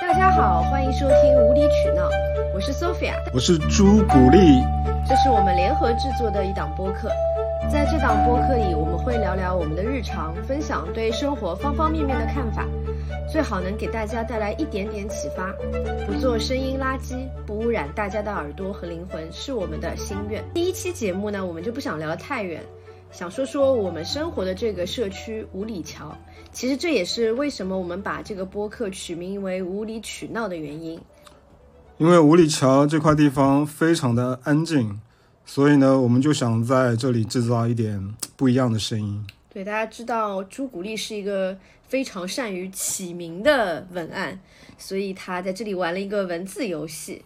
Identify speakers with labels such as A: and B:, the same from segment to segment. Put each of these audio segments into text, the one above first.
A: 大家好，欢迎收听《无理取闹》，我是 Sophia，
B: 我是朱古力。
A: 这是我们联合制作的一档播客，在这档播客里，我们会聊聊我们的日常，分享对生活方方面面的看法，最好能给大家带来一点点启发，不做声音垃圾，不污染大家的耳朵和灵魂，是我们的心愿。第一期节目呢，我们就不想聊太远，想说说我们生活的这个社区五里桥。其实这也是为什么我们把这个播客取名为“无理取闹”的原因。
B: 因为五里桥这块地方非常的安静，所以呢，我们就想在这里制造一点不一样的声音。
A: 对，大家知道朱古力是一个非常善于起名的文案，所以他在这里玩了一个文字游戏，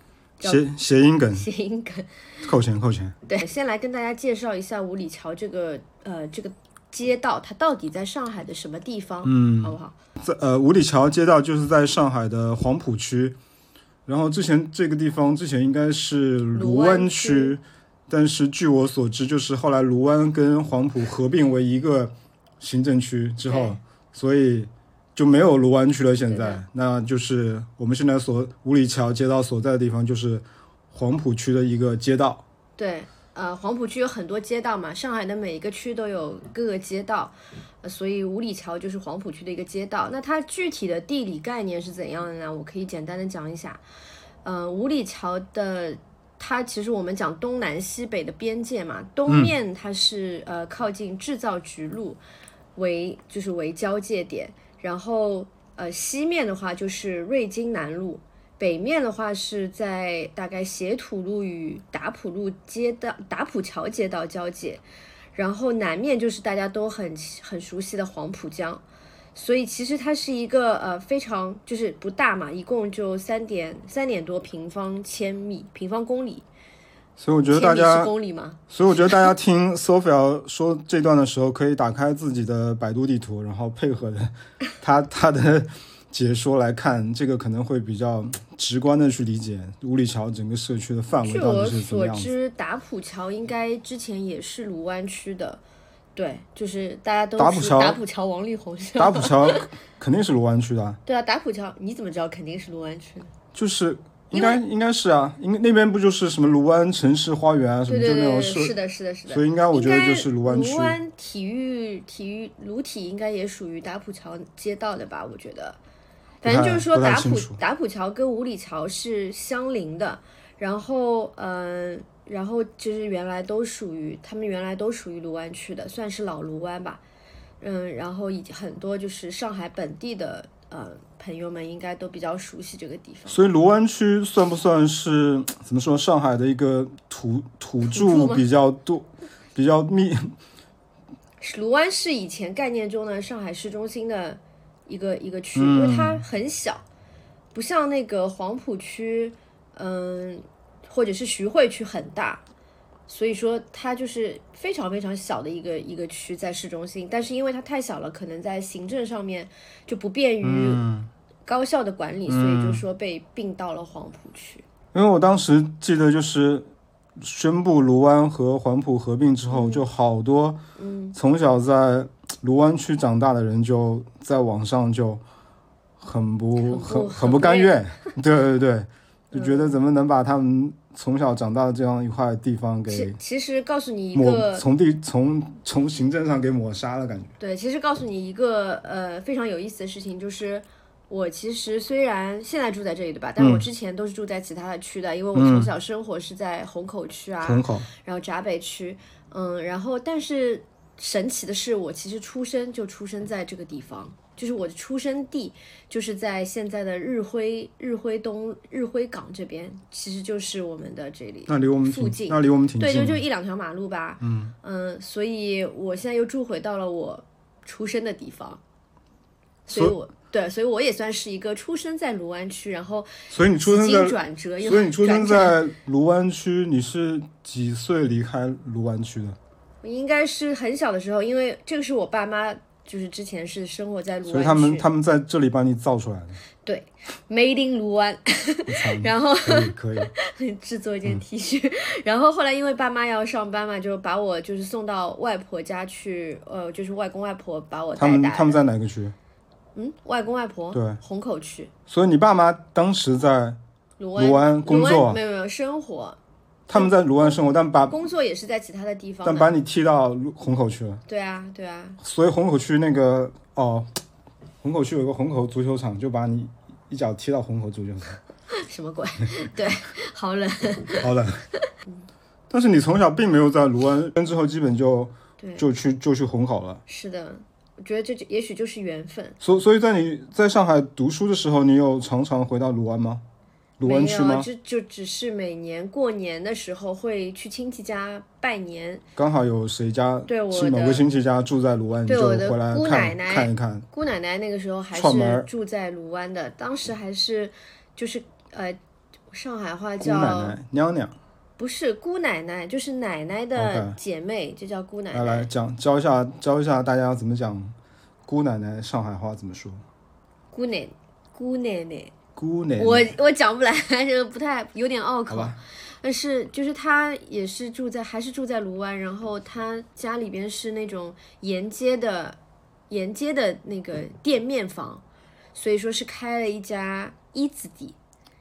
B: 谐谐音梗，
A: 谐音梗，
B: 扣钱扣钱。
A: 对，先来跟大家介绍一下五里桥这个呃这个街道，它到底在上海的什么地方？
B: 嗯，
A: 好不好？
B: 在呃五里桥街道就是在上海的黄浦区。然后之前这个地方之前应该是卢湾区，但是据我所知，就是后来卢湾跟黄浦合并为一个行政区之后，所以就没有卢湾区了。现在，那就是我们现在所五里桥街道所在的地方，就是黄浦区的一个街道。
A: 对。呃，黄浦区有很多街道嘛，上海的每一个区都有各个街道，所以五里桥就是黄浦区的一个街道。那它具体的地理概念是怎样的呢？我可以简单的讲一下。呃，五里桥的它其实我们讲东南西北的边界嘛，东面它是呃靠近制造局路为就是为交界点，然后呃西面的话就是瑞金南路。北面的话是在大概斜土路与打浦路街道、打浦桥街道交界，然后南面就是大家都很很熟悉的黄浦江，所以其实它是一个呃非常就是不大嘛，一共就三点三点多平方千米平方公里，
B: 所以我觉得大家
A: 公里吗？
B: 所以我觉得大家听 Sophia 说这段的时候，可以打开自己的百度地图，然后配合的他他的。解说来看，这个可能会比较直观的去理解五里桥整个社区的范围到底是怎么样
A: 据我所知，打浦桥应该之前也是卢湾区的，对，就是大家都
B: 打浦桥，
A: 打浦桥王力宏。
B: 打浦桥肯定是卢湾区的。
A: 对啊，打浦桥你怎么知道肯定是卢湾区的？
B: 就是应该应该是啊，应该那边不就是什么卢湾城市花园啊什么就那种
A: 是的，是的，是的。
B: 所以应该我觉得就是卢湾区。
A: 卢湾体育体育卢体应该也属于打浦桥街道的吧？我觉得。反正就是说，打浦打浦桥跟五里桥是相邻的，然后嗯，然后就是原来都属于他们原来都属于卢湾区的，算是老卢湾吧，嗯，然后以很多就是上海本地的呃朋友们应该都比较熟悉这个地方。
B: 所以卢湾区算不算是怎么说上海的一个土土著比较多、比较密？
A: 卢湾是以前概念中的上海市中心的。一个一个区，因为它很小，不像那个黄浦区，嗯，或者是徐汇区很大，所以说它就是非常非常小的一个一个区在市中心。但是因为它太小了，可能在行政上面就不便于高效的管理，所以就说被并到了黄埔区。
B: 因为我当时记得就是宣布卢湾和黄埔合并之后，就好多从小在。卢湾区长大的人就在网上就很不很很不甘愿，对对 对，就觉得怎么能把他们从小长大的这样一块地方给
A: 其实告诉你一个
B: 从地从从行政上给抹杀了感觉。
A: 对，其实告诉你一个呃非常有意思的事情，就是我其实虽然现在住在这里对吧，但我之前都是住在其他的区的，因为我从小生活是在虹口区啊，
B: 虹口，
A: 然后闸北区，嗯，然后但是。神奇的是，我其实出生就出生在这个地方，就是我的出生地就是在现在的日晖日晖东日晖港这边，其实就是我们的这里，
B: 那离我们
A: 附近，
B: 那离我们挺
A: 近，对，就就一两条马路吧，
B: 嗯
A: 嗯，所以我现在又住回到了我出生的地方，所以我对，所以我也算是一个出生在卢湾区，然后
B: 所以你出生在
A: 转折，
B: 所以你出生在卢湾区，你是几岁离开卢湾区的？
A: 我应该是很小的时候，因为这个是我爸妈就是之前是生活在卢
B: 所以他们他们在这里把你造出来的，
A: 对，Made in 卢湾，然后
B: 可以可以，
A: 制作一件 T 恤，然后后来因为爸妈要上班嘛，就把我就是送到外婆家去，呃，就是外公外婆把我带大。
B: 他们他们在哪个区？
A: 嗯，外公外婆
B: 对
A: 虹口区
B: 所以你爸妈当时在
A: 卢湾
B: 工
A: 卢
B: 作
A: 没有没有生活，
B: 他们在卢湾生活，但把
A: 工作也是在其他的地方的。
B: 但把你踢到虹口去了，
A: 对啊对啊，
B: 所以虹口区那个哦，虹口区有个虹口足球场，就把你一脚踢到虹口足球场，
A: 什么鬼？对，好冷。
B: 好冷。但是你从小并没有在卢湾，之后基本就
A: 对，
B: 就去就去虹口了。
A: 是的，我觉得这就也许就是缘分。
B: 所所以在你在上海读书的时候，你有常常回到卢湾吗？卢湾区吗？
A: 没有，就就只是每年过年的时候会去亲戚家拜年。
B: 刚好有谁家
A: 对我的
B: 是某个亲戚家住在卢湾，就
A: 对我的
B: 回来
A: 姑
B: 看
A: 奶奶
B: 看一看。
A: 姑奶奶那个时候还是住在卢湾的，当时还是就是呃，上海话叫
B: 娘娘，
A: 不是姑奶奶，就是奶奶的姐妹就叫姑奶
B: 奶来
A: 来。
B: 讲教一下教一下大家怎么讲姑奶奶上海话怎么说？
A: 姑奶姑奶奶，
B: 姑奶奶，
A: 我我讲不来，这个不太有点拗口但是就是他也是住在还是住在卢湾，然后他家里边是那种沿街的沿街的那个店面房，所以说是开了一家一字底，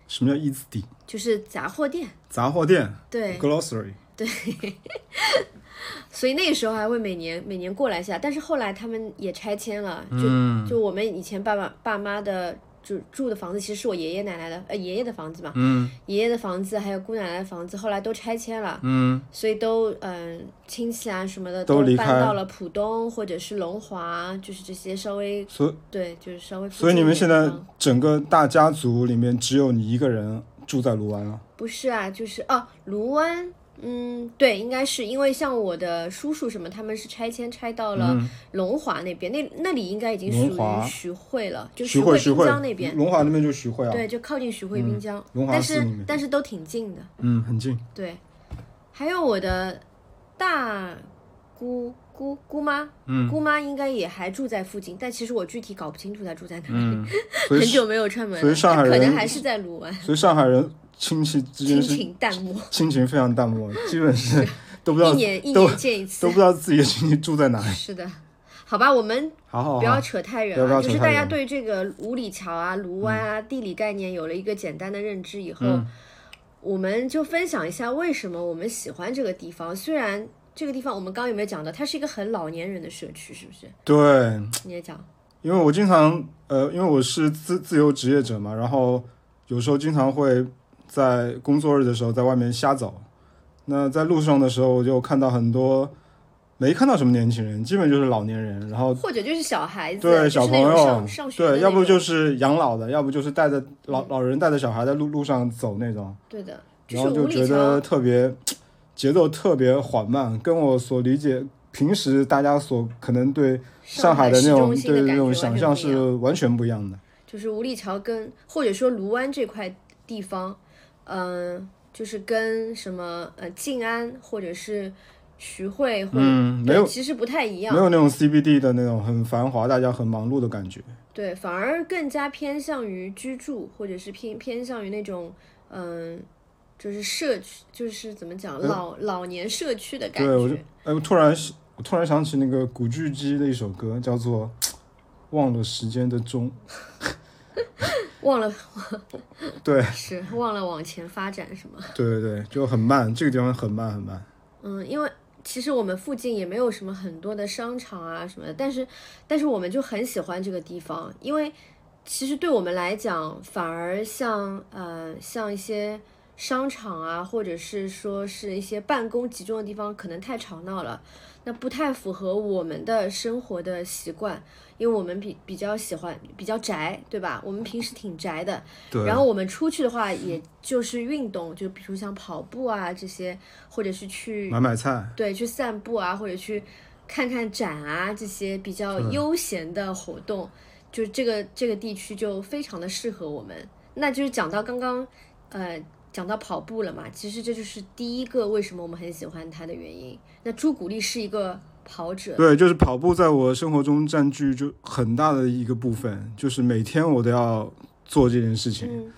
B: 什么叫一字底？
A: 就是杂货店。
B: 杂货店
A: 对
B: ，，glossary。
A: 对 所以那个时候还会每年每年过来一下，但是后来他们也拆迁了，就、
B: 嗯
A: 就我们以前爸爸爸妈的就住的房子，其实是我爷爷奶奶的呃爷爷的房子嘛，
B: 嗯
A: 爷爷的房子还有姑奶奶的房子，后来都拆迁了，
B: 嗯，
A: 所以都嗯、亲戚啊什么的
B: 都
A: 搬到了浦东或者是龙华，就是这些稍微
B: 所
A: 对就是稍微
B: 所以你们现在整个大家族里面只有你一个人住在卢湾了。
A: 不是啊，就是哦卢湾。嗯，对，应该是因为像我的叔叔什么，他们是拆迁拆到了龙华那边，那那里应该已经属于徐汇了，就
B: 徐
A: 汇滨江那边，
B: 龙华那边就徐汇啊。
A: 对，就靠近徐汇滨江，
B: 龙华
A: 但是但是都挺近的，
B: 嗯，很近。
A: 对。还有我的大姑姑姑妈，
B: 嗯
A: 姑妈应该也还住在附近，但其实我具体搞不清楚她住在哪里，
B: 嗯，
A: 很久没有串门了，
B: 所以上海
A: 人可能还是在卢湾，
B: 所以上海人亲戚之
A: 亲
B: 间是
A: 情淡漠，
B: 亲情非常淡漠，基本是 都不知道
A: 一年一年见一次
B: 都不，知道自己的亲戚住在哪里。
A: 是的。好吧，我们
B: 好好
A: 不要，扯太远就是大家对这个五里桥啊、卢湾啊、地理概念有了一个简单的认知以后，
B: 嗯
A: 我们就分享一下为什么我们喜欢这个地方。虽然这个地方我们刚刚有没有讲到，它是一个很老年人的社区，是不是？
B: 对，
A: 你也讲，
B: 因为我经常呃，因为我是自自由职业者嘛，然后有时候经常会在工作日的时候在外面瞎走。那在路上的时候，我就看到很多没看到什么年轻人，基本就是老年人，然后
A: 或者就是小孩子，
B: 对小朋友
A: 上上学
B: 对，要不就是养老的，要不就是带着老老人带着小孩在路路上走那种，
A: 对的，
B: 然后就觉得特别 节奏特别缓慢，跟我所理解平时大家所可能对上海的那种
A: 的
B: 对那种想象是完全不一样的。
A: 就是五里桥跟或者说卢湾这块地方，嗯、就是跟什么呃静安或者是徐汇
B: 嗯，没有
A: 其实不太一样
B: 没，有那种 CBD 的那种很繁华、大家很忙碌的感觉。
A: 对，反而更加偏向于居住，或者是偏偏向于那种嗯、就是社区，就是怎么讲老老年社区的感觉
B: 对，我就
A: 觉。
B: 哎，我突然我突然想起那个古巨基的一首歌，叫做《忘了时间的钟》。
A: 忘了
B: 对
A: 是忘了往前发展是吗？
B: 对对对，就很慢，这个地方很慢很慢。
A: 嗯，因为其实我们附近也没有什么很多的商场啊什么的，但是但是我们就很喜欢这个地方，因为其实对我们来讲，反而像呃像一些商场啊，或者是说是一些办公集中的地方，可能太吵闹了，那不太符合我们的生活的习惯，因为我们比比较喜欢比较宅，对吧？我们平时挺宅的，
B: 对，
A: 然后我们出去的话，也就是运动，就比如像跑步啊这些，或者是去
B: 买买菜，
A: 对去散步啊，或者去看看展啊这些比较悠闲的活动，就是这个这个地区就非常的适合我们。那就是讲到刚刚呃讲到跑步了嘛，其实这就是第一个为什么我们很喜欢它的原因。那朱古力是一个跑者。
B: 对，就是跑步在我生活中占据就很大的一个部分，就是每天我都要做这件事情。
A: 嗯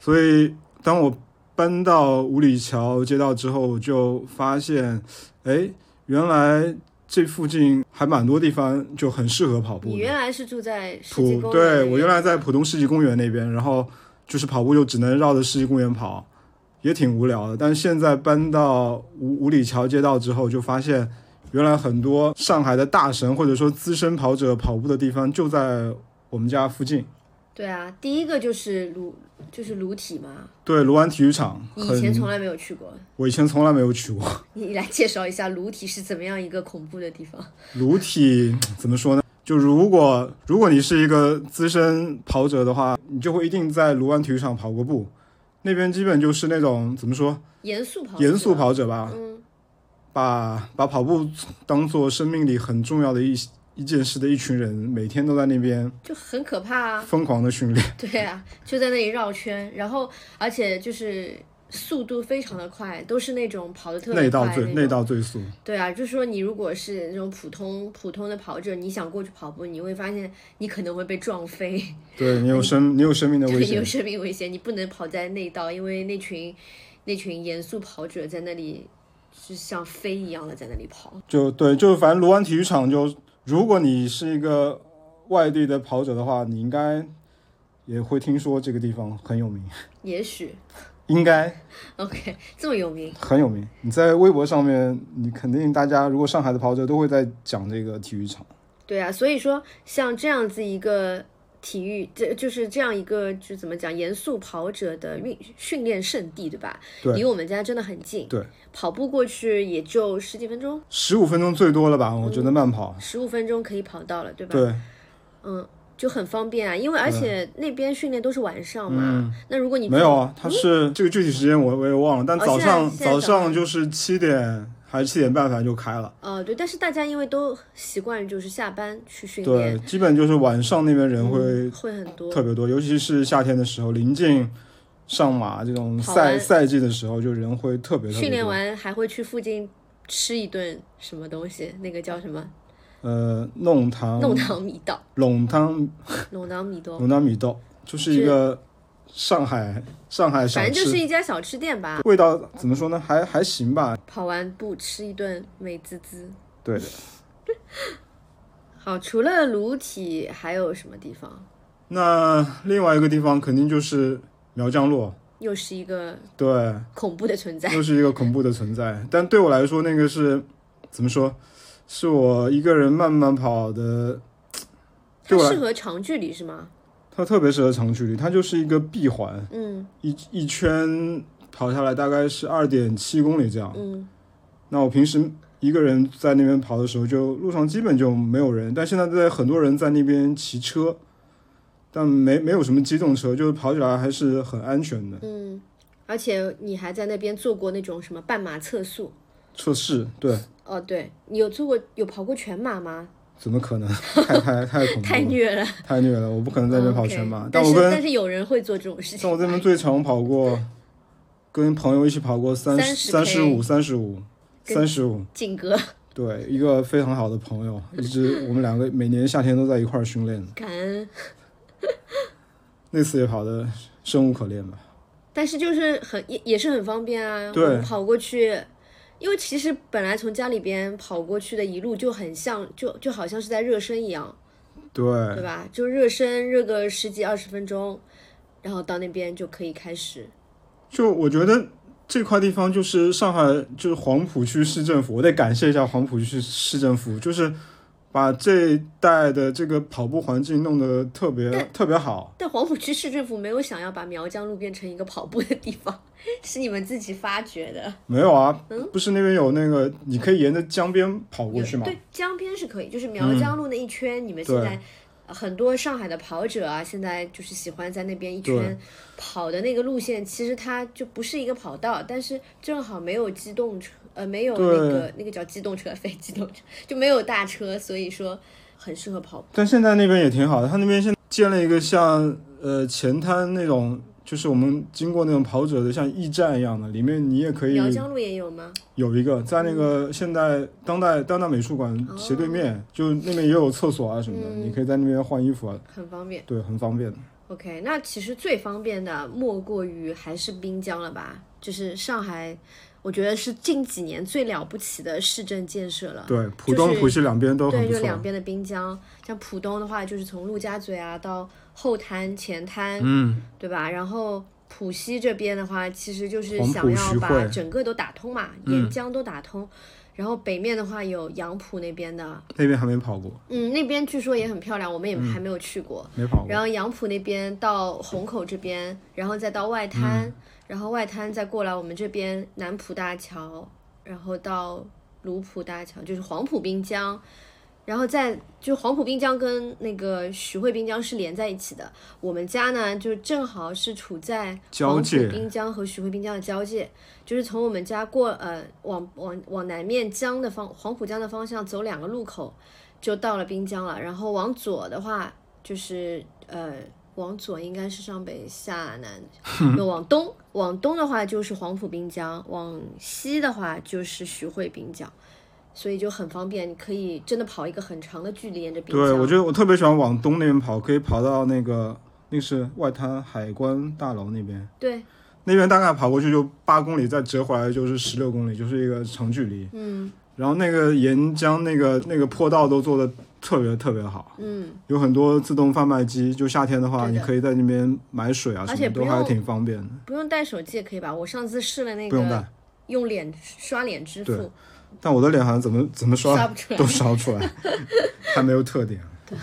B: 所以当我搬到五里桥街道之后，我就发现，哎，原来这附近还蛮多地方就很适合跑步。
A: 你原来是住在
B: 浦对我原来在浦东世纪公园那边，然后就是跑步就只能绕着世纪公园跑，也挺无聊的。但是现在搬到五五里桥街道之后，就发现原来很多上海的大神或者说资深跑者跑步的地方就在我们家附近。
A: 对啊，第一个就是卢就是卢体嘛，
B: 对，卢湾体育场，
A: 你以前，从来没有去过，
B: 我以前从来没有去过。
A: 你来介绍一下卢体是怎么样一个恐怖的地方？
B: 卢体怎么说呢？就如果如果你是一个资深跑者的话，你就会一定在卢湾体育场跑过步。那边基本就是那种怎么说，
A: 严肃跑，
B: 严肃，跑者吧，
A: 嗯，
B: 把把跑步当做生命里很重要的一一件事的一群人，每天都在那边
A: 就很可怕啊。
B: 疯狂的训练。
A: 对啊，就在那里绕圈，然后而且就是速度非常的快，都是那种跑的特别
B: 内道
A: 快那种
B: 最内道最速，
A: 对啊，就是说你如果是那种普通普通的跑者，你想过去跑步，你会发现你可能会被撞飞，
B: 对你有生 你有生命的危
A: 险，你，
B: 有。
A: 生命危险，你不能跑在内道，因为那群那群严肃跑者在那里是像飞一样的在那里跑。
B: 就对，就反正卢湾体育场就，如果你是一个外地的跑者的话，你应该也会听说这个地方很有名，
A: 也许
B: 应该
A: OK 这么有名，
B: 很有名。你在微博上面，你肯定大家如果上海的跑者都会在讲这个体育场。
A: 对啊，所以说像这样子一个体育，这就是这样一个就怎么讲，严肃跑者的运训练圣地，对吧？
B: 对
A: 离我们家真的很近，
B: 对，
A: 跑步过去也就十几分钟，
B: 十五分钟最多了吧？我觉得慢跑。
A: 十五分钟可以跑到了，对吧？
B: 对，
A: 嗯，就很方便啊，因为而且那边训练都是晚上嘛。
B: 嗯
A: 那如果你
B: 没有啊，它是这个具体时间我我也忘了，但
A: 哦
B: 早上、早
A: 上
B: 上就是七点还是七点半，反正就开了。
A: 呃，对，但是大家因为都习惯就是下班去训练，
B: 对，基本就是晚上那边人会
A: 嗯会很多。
B: 特别多，尤其是夏天的时候，临近上马这种赛赛季的时候，就人会特别特别多。
A: 训练完还会去附近吃一顿什么东西，那个叫什么？
B: 呃，弄堂、
A: 弄堂米道，
B: 弄堂、
A: 弄堂米道，
B: 弄堂米道，就是一个上海上海小
A: 反正就是，一家小吃店吧。
B: 味道怎么说呢？还还行吧。
A: 跑完步吃一顿美滋滋。
B: 对的。
A: 好，除了卢体还有什么地方？
B: 那另外一个地方肯定就是苗江路，
A: 又是一个
B: 对，
A: 恐怖的存在。
B: 又是一个恐怖的存在。但对我来说，那个是怎么说？是我一个人慢慢跑的，
A: 它
B: 对我来
A: 适合长距离是吗？
B: 它特别适合长距离，它就是一个闭环，
A: 嗯
B: 一一圈跑下来大概是二点七公里这样。
A: 嗯，
B: 那我平时一个人在那边跑的时候，就路上基本就没有人，但现在在很多人在那边骑车，但没没有什么机动车，就是跑起来还是很安全的。
A: 嗯，而且你还在那边做过那种什么半马测速？
B: 测试对，
A: 哦，对你有做过有跑过全马吗？
B: 怎么可能？太太太恐怖了，
A: 太虐了，
B: 太虐了！我不可能在那边跑全马。但我跟
A: 但是但是有人会做这种事情。
B: 像我这边最长跑过，跟朋友一起跑过三
A: 30
B: 三十五、三十五、
A: 跟
B: 三十五。
A: 劲歌，
B: 对，一个非常好的朋友，一直 我们两个每年夏天都在一块儿训练，
A: 感恩。
B: 那次也跑的生无可恋吧。
A: 但是就是很也也是很方便啊，
B: 对
A: 跑过去，因为其实本来从家里边跑过去的一路就很像，就就好像是在热身一样，
B: 对，
A: 对吧？就热身热个十几二十分钟，然后到那边就可以开始。
B: 就我觉得这块地方就是上海，就是黄浦区市政府，我得感谢一下黄浦区市政府，就是把这一带的这个跑步环境弄得特别特别好。
A: 但黄浦区市政府没有想要把苗江路变成一个跑步的地方，是你们自己发掘的。
B: 没有啊，不是那边有那个，你可以沿着江边跑过去吗？
A: 对，江边是可以，就是苗江路那一圈，你们现在呃很多上海的跑者啊，现在就是喜欢在那边一圈跑的那个路线，其实它就不是一个跑道，但是正好没有机动车，呃，没有那个那个叫机动车，非机动车就没有大车，所以说很适合跑步。
B: 但现在那边也挺好的，他那边现在建了一个像呃前滩那种，就是我们经过那种跑者的像驿站一样的，里面你也可以
A: 苗江路也有吗？
B: 有一个在那个现代当代当代美术馆斜对面，就那边也有厕所啊什么的，
A: 嗯
B: 你可以在那边换衣服啊，
A: 很方便。
B: 对，很方便。
A: OK，那其实最方便的莫过于还是滨江了吧？就是上海，我觉得是近几年最了不起的市政建设了。
B: 对，浦东、
A: 就是
B: 浦西两边都很
A: 对，就两边的滨江，像浦东的话，就是从陆家嘴啊到后滩、前滩，
B: 嗯，
A: 对吧？然后浦西这边的话，其实就是想要把整个都打通嘛，沿江都打通。然后北面的话有杨浦那边的，
B: 那边还没跑过，
A: 嗯，那边据说也很漂亮，我们也还没有去过。
B: 没跑过。
A: 然后杨浦那边到虹口这边，然后再到外滩，
B: 嗯
A: 然后外滩再过来我们这边南浦大桥，然后到卢浦大桥，就是黄浦滨江，然后再就黄浦滨江跟那个徐汇滨江是连在一起的。我们家呢就正好是处在黄浦滨江和徐汇滨江的交界，就是从我们家过呃往往往南面江的方黄浦江的方向走两个路口就到了滨江了，然后往左的话就是呃。往左应该是上北下南，那往东往东的话就是黄浦滨江，往西的话就是徐汇滨江，所以就很方便，你可以真的跑一个很长的距离沿着滨江。
B: 对，我觉得我特别喜欢往东那边跑，可以跑到那个那是外滩海关大楼那边，
A: 对，
B: 那边大概跑过去就八公里，再折回来就是十六公里，就是一个长距离。
A: 嗯
B: 然后那个沿江那个那个坡道都做的特别特别好，
A: 嗯，
B: 有很多自动贩卖机，就夏天的话，你可以在那边买水啊什么都还挺方便的，
A: 不用带手机也可以吧？我上次试了那个
B: 不用带。
A: 用脸刷脸支付，
B: 但我的脸好像怎么怎么刷
A: 刷不出来
B: 都。刷不出来，还没有特点。
A: 对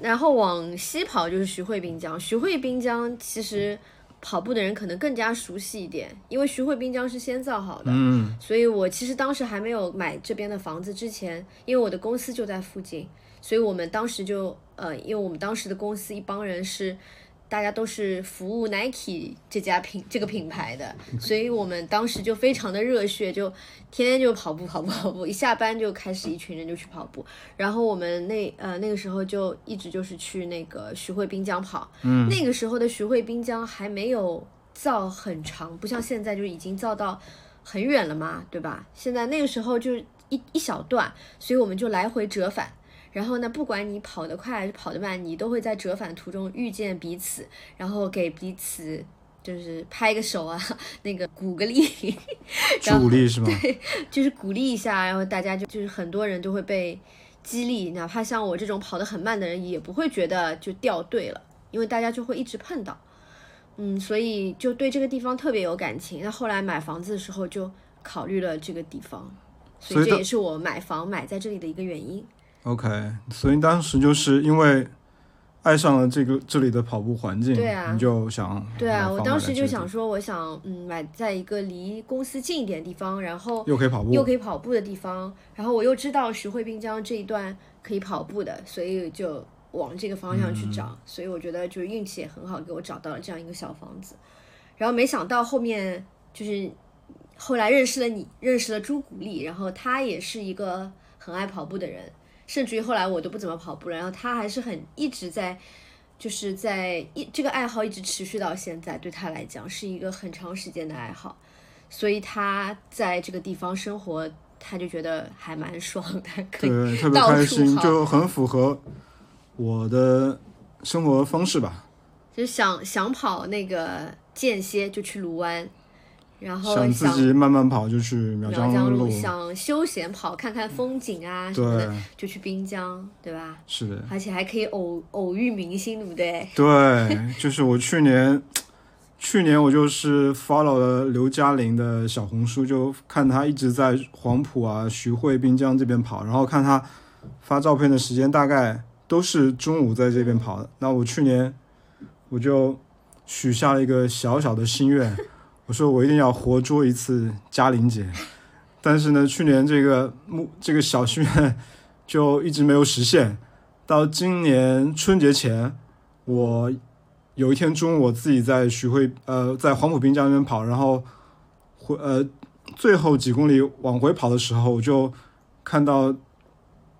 A: 然后往西跑就是徐汇滨江，徐汇滨江其实跑步的人可能更加熟悉一点，因为徐汇滨江是先造好的，
B: 嗯，
A: 所以我其实当时还没有买这边的房子之前，因为我的公司就在附近，所以我们当时就呃，因为我们当时的公司一帮人是。大家都是服务 Nike 这家品这个品牌的，所以我们当时就非常的热血，就天天就跑步跑步跑步，一下班就开始一群人就去跑步。然后我们那呃那个时候就一直就是去那个徐汇滨江跑，嗯，那个时候的徐汇滨江还没有造很长，不像现在就已经造到很远了嘛，对吧？现在那个时候就一一小段，所以我们就来回折返。然后呢，不管你跑得快还是跑得慢，你都会在折返途中遇见彼此，然后给彼此就是拍个手啊，那个鼓个励，然后
B: 助力是吗？
A: 对就是鼓励一下，然后大家就就是很多人就会被激励，哪怕像我这种跑得很慢的人，也不会觉得就掉队了，因为大家就会一直碰到，嗯，所以就对这个地方特别有感情。那后来买房子的时候就考虑了这个地方，所
B: 以
A: 这也是我买房买在这里的一个原因。
B: OK，所以当时就是因为爱上了这个这里的跑步环境，
A: 对啊
B: 你就想
A: 对啊，我当时就想说，我想嗯买在一个离公司近一点的地方，然后
B: 又可以跑步，
A: 又可以跑步的地方，然后我又知道徐汇滨江这一段可以跑步的，所以就往这个方向去找。所以我觉得就是运气也很好，给我找到了这样一个小房子。然后没想到后面就是后来认识了你，认识了朱古力，然后他也是一个很爱跑步的人，甚至于后来我都不怎么跑步了，然后他还是很一直在。就是在一这个爱好一直持续到现在，对他来讲是一个很长时间的爱好。所以他在这个地方生活，他就觉得还蛮爽的，可以
B: 对，特别
A: 到处
B: 开心，
A: 跑
B: 就很符合我的生活方式吧。
A: 就是想想跑那个间歇就去卢湾，然后
B: 想自己慢慢跑就去苗
A: 苗江
B: 路，
A: 想休闲跑看看风景啊什么的
B: 对，
A: 就去滨江，对吧？
B: 是的，
A: 而且还可以偶偶遇明星，对不对？
B: 对，就是我去年，去年我就是 follow 了刘嘉玲的小红书，就看她一直在黄埔啊、徐汇、滨江这边跑，然后看她发照片的时间大概都是中午在这边跑的。那我去年我就许下了一个小小的心愿，我说我一定要活捉一次嘉玲姐。但是呢，去年这个目这个小心愿就一直没有实现。到今年春节前，我有一天中午我自己在徐汇呃在黄浦滨江那边跑，然后回呃最后几公里往回跑的时候，我就看到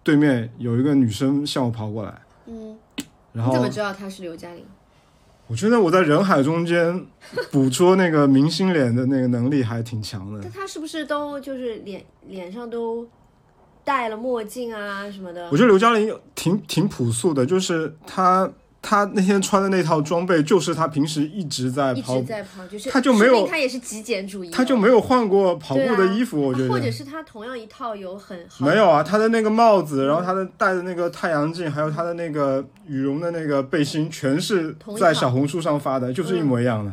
B: 对面有一个女生向我跑过来，
A: 嗯，
B: 然后
A: 你怎么知道她是刘嘉玲？
B: 我觉得我在人海中间捕捉那个明星脸的那个能力还挺强的
A: 那。他是不是都就是脸脸上都戴了墨镜啊什么的
B: 我？觉得刘嘉玲挺挺朴素的，就是她她那天穿的那套装备，就是他平时一直在跑
A: 一
B: 跑
A: 直，在跑，就是
B: 他就没有
A: 他也是极简主义
B: 他，就没有换过跑步的衣服，我觉得。
A: 或者是他同样一套有很好
B: 没有啊，他的那个帽子，然后他的戴的那个太阳镜，还有他的那个羽绒的那个背心，全是在小红书上发的，就是一模一样的。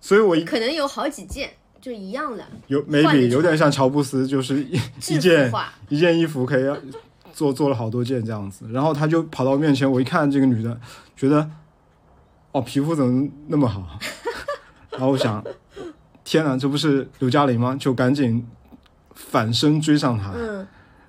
B: 所以我一
A: 可能有好几件就一样的
B: 有
A: 换着
B: maybe 有点像乔布斯，就是一一件，一件衣服可以做做了好多件这样子，然后他就跑到我面前，我一看这个女的，觉得哦皮肤怎么那么好，然后我想天哪，这不是刘嘉玲吗？就赶紧反身追上她，
A: 嗯，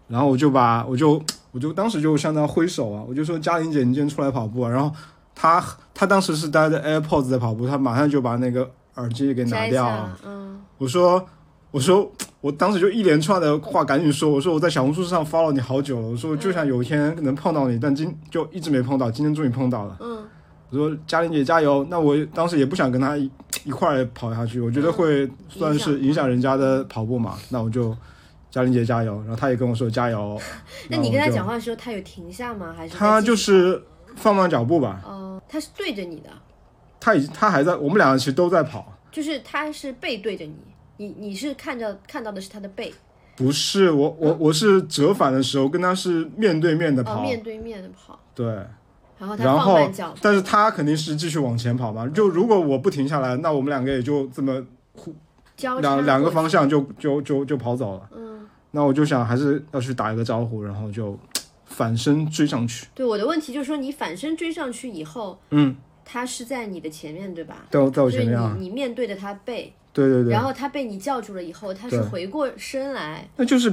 B: 然后我就把我就我就当时就向她挥手啊，我就说嘉玲姐，你今天出来跑步啊？然后她她当时是戴着 AirPods 在跑步，她马上就把那个耳机给拿掉了。
A: 嗯，
B: 我说，我说，我当时就一连串的话赶紧说，我说我在小红书上 follow 你好久了，我说我就想有一天能碰到你，但今就一直没碰到，今天终于碰到了。
A: 嗯，
B: 我说嘉玲姐加油，那我当时也不想跟她一一块儿跑下去，我觉得会算是影响人家的跑步嘛，那我就嘉玲姐加油，然后她也跟我说加油。
A: 那你跟他讲话的时候，他有停下吗？还是
B: 她就是放慢脚步吧，
A: 哦，他是对着你的，
B: 她已她还在，我们两个其实都在跑。
A: 就是他是背对着你，你你是看着看到的是他的背，
B: 不是我我我是折返的时候跟他是面对面的
A: 哦，
B: 跑，
A: 面对面的跑，
B: 对，
A: 然后他放慢脚，步，
B: 但是他肯定是继续往前跑嘛。就如果我不停下来，那我们两个也就这么
A: 互
B: 两两个方向就就就就跑走了。
A: 嗯，
B: 那我就想还是要去打一个招呼，然后就反身追上去。
A: 对，我的问题就是说，你反身追上去以后，
B: 嗯，
A: 他是在你的前面，对吧？
B: 对我在我前面啊，
A: 你你面对着他背，
B: 对对对
A: 然，后他被你叫住了以后，他是回过身来，
B: 那就是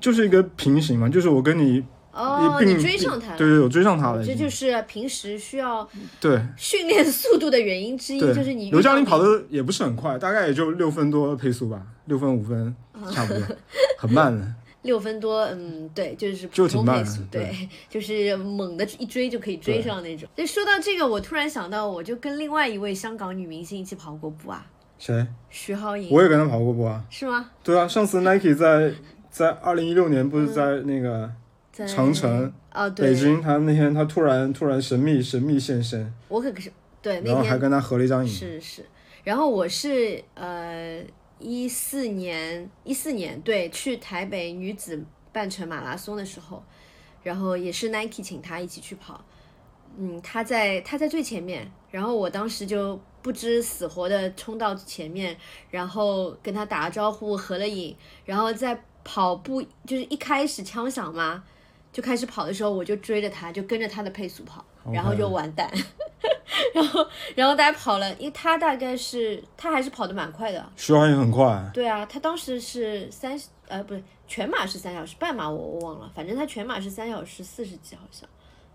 B: 就是一个平行嘛，就是我跟你
A: 哦，你追上他了。
B: 对对，我追上他了。
A: 这就是平时需要
B: 对
A: 训练速度的原因之一，就是你
B: 刘嘉玲跑
A: 的
B: 的也不是很快，大概也就六分多配速吧，六分五分差不多，很慢的。
A: 六分多，嗯，对，就是
B: 就
A: 普通配速
B: 挺慢的，
A: 对，就是猛的一追就可以追上那种。就说到这个，我突然想到，我就跟另外一位香港女明星一起跑过步啊，
B: 谁？
A: 徐浩颖，
B: 我也跟他跑过步啊。
A: 是吗？
B: 对啊，上次 Nike 在在二零一六年不是在那个长城、
A: 哦，对，
B: 北京，他那天他突然突然神秘神秘现身，
A: 我可是对那天
B: 然后还跟他合了一张影。
A: 是是，然后我是呃一四年一四年对去台北女子半程马拉松的时候，然后也是 Nike 请他一起去跑，嗯，他在他在最前面，然后我当时就不知死活的冲到前面，然后跟他打了招呼，合了影，然后在跑步就是一开始枪响嘛。就开始跑的时候，我就追着他，就跟着他的配速跑，然后就完蛋。然后，然后大家跑了，因为他大概是他还是跑得蛮快的，
B: 徐浩颖很快，
A: 对啊，他当时是三呃不对，全马是三小时，半马我我忘了，反正他全马是三小时四十几好像，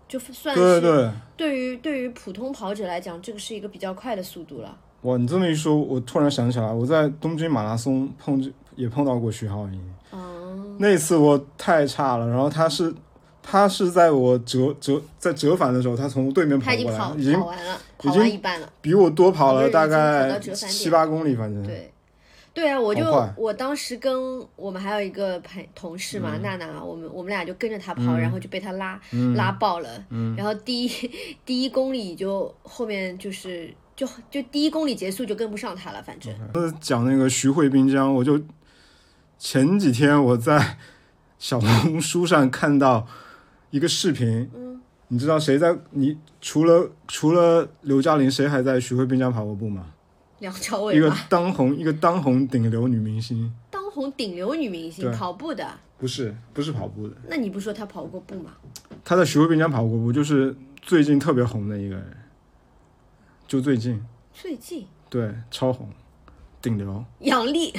A: 就算是
B: 对对对。
A: 对于对于普通跑者来讲，这个是一个比较快的速度了。
B: 哇，你这么一说，我突然想起来，我在东京马拉松碰见也碰到过徐浩颖，
A: 嗯，
B: 那次我太差了，然后他是他是在我折折在折返的时候，他从对面跑过来
A: 他已经跑，
B: 已经
A: 跑完了，跑完一半了。
B: 比我多跑了大概七八公里，反正。
A: 对，对啊，我就我当时跟我们还有一个朋同事
B: 嗯。
A: 嘛，娜娜，我们我们俩就跟着他跑，然后就被他拉、拉爆了，
B: 嗯。
A: 然后第一第一公里就后面就是就就第一公里结束就跟不上他了，反正
B: 讲那个徐汇滨江，我就前几天我在小红书上看到一个视频，
A: 嗯，
B: 你知道谁在？你除了除了刘嘉玲，谁还在徐汇滨江跑过步吗？
A: 梁朝
B: 一个，当红一个当红顶流女明星，
A: 当红顶流女明星
B: 对。
A: 跑步的，
B: 不是不是跑步的，
A: 那你不说她跑过步吗？
B: 她在徐汇滨江跑过步，就是最近特别红的一个人，就最近。
A: 最近？
B: 对超红，顶流。
A: 杨笠，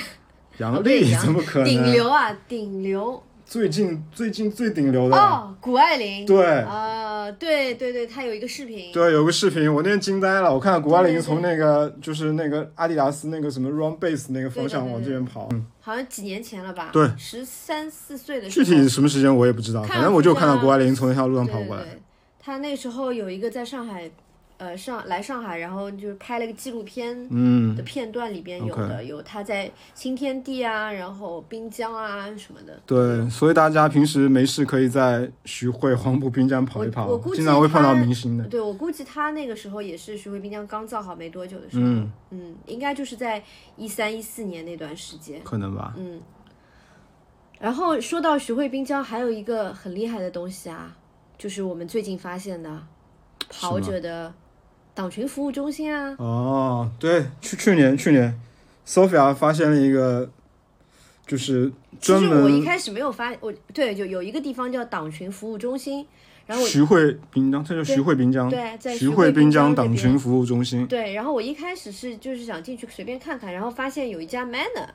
B: 杨
A: 哦对
B: 笠
A: 杨
B: 怎么可能？
A: 顶流啊，顶流
B: 最近最近最顶流的，
A: 哦，谷爱凌，
B: 对。
A: 啊、对对对，她有一个视频，
B: 对，有个视频，我那天惊呆了。我看到谷爱凌从那个就是那个阿迪达斯那个什么 Run Base 那个方向往这边跑，嗯
A: 好像几年前了吧？
B: 对，
A: 十三四岁的时候。
B: 具体什么时间我也不知道，反正我就看到谷爱凌从那条路上跑过来。
A: 对对，他那时候有一个在上海呃上来上海，然后就是拍了个纪录片
B: 嗯
A: 的片段，里边有的有他在新天地啊，然后滨江啊什么的。
B: 对，所以大家平时没事可以在徐汇、黄浦滨江跑一跑
A: 我我估，计
B: 经常会碰到明星的。
A: 对，我估计他那个时候也是徐汇滨江刚造好没多久的时候，
B: 嗯，
A: 嗯，应该就是在一三一四年那段时间。
B: 可能吧。
A: 嗯，然后说到徐汇滨江，还有一个很厉害的东西啊，就是我们最近发现的跑者的党群服务中心啊。
B: 哦，对，去去年去年，Sophia 发现了一个，就是
A: 其
B: 专
A: 实我一开始没有发，我对就有一个地方叫党群服务中心，然后
B: 徐汇滨江，它叫徐汇滨江，
A: 对在
B: 徐
A: 汇
B: 滨
A: 江
B: 党群服务中心。
A: 对，然后我一开始是就是想进去随便看看，然后发现有一家 Manner，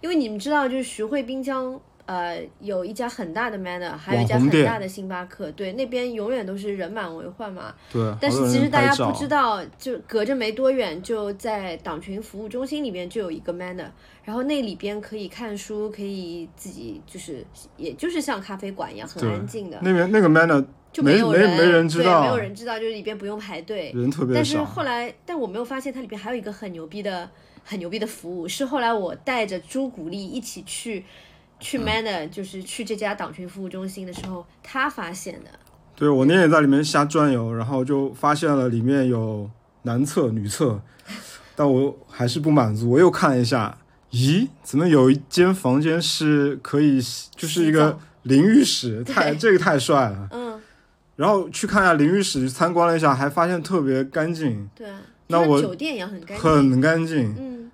A: 因为你们知道就是徐汇滨江。呃，有一家很大的 Manner，还有一家很大的星巴克，对，那边永远都是人满为患嘛。
B: 对，
A: 但是其实大家不知道，就隔着没多远，就在党群服务中心里面就有一个 Manner，然后那里边可以看书，可以自己就是，也就是像咖啡馆一样，很安静的，
B: 那边那个 Manner
A: 就
B: 没没
A: 有人，
B: 没人知道
A: 对，没有人知道，就是里边不用排队。
B: 人特别
A: 但是。后来，但我没有发现它里边还有一个很牛逼的、很牛逼的服务，是后来我带着朱古力一起去去 Manner，就是去这家党群服务中心的时候，他发现的。
B: 对我那天也在里面瞎转悠，然后就发现了里面有男厕、女厕，但我还是不满足，我又看了一下，咦，怎么有一间房间是可以，就是一个淋浴室，太这个太帅了。
A: 嗯，
B: 然后去看一下淋浴室，参观了一下，还发现特别干净，
A: 对啊，
B: 那我
A: 酒店也很干净。
B: 很干净。
A: 嗯，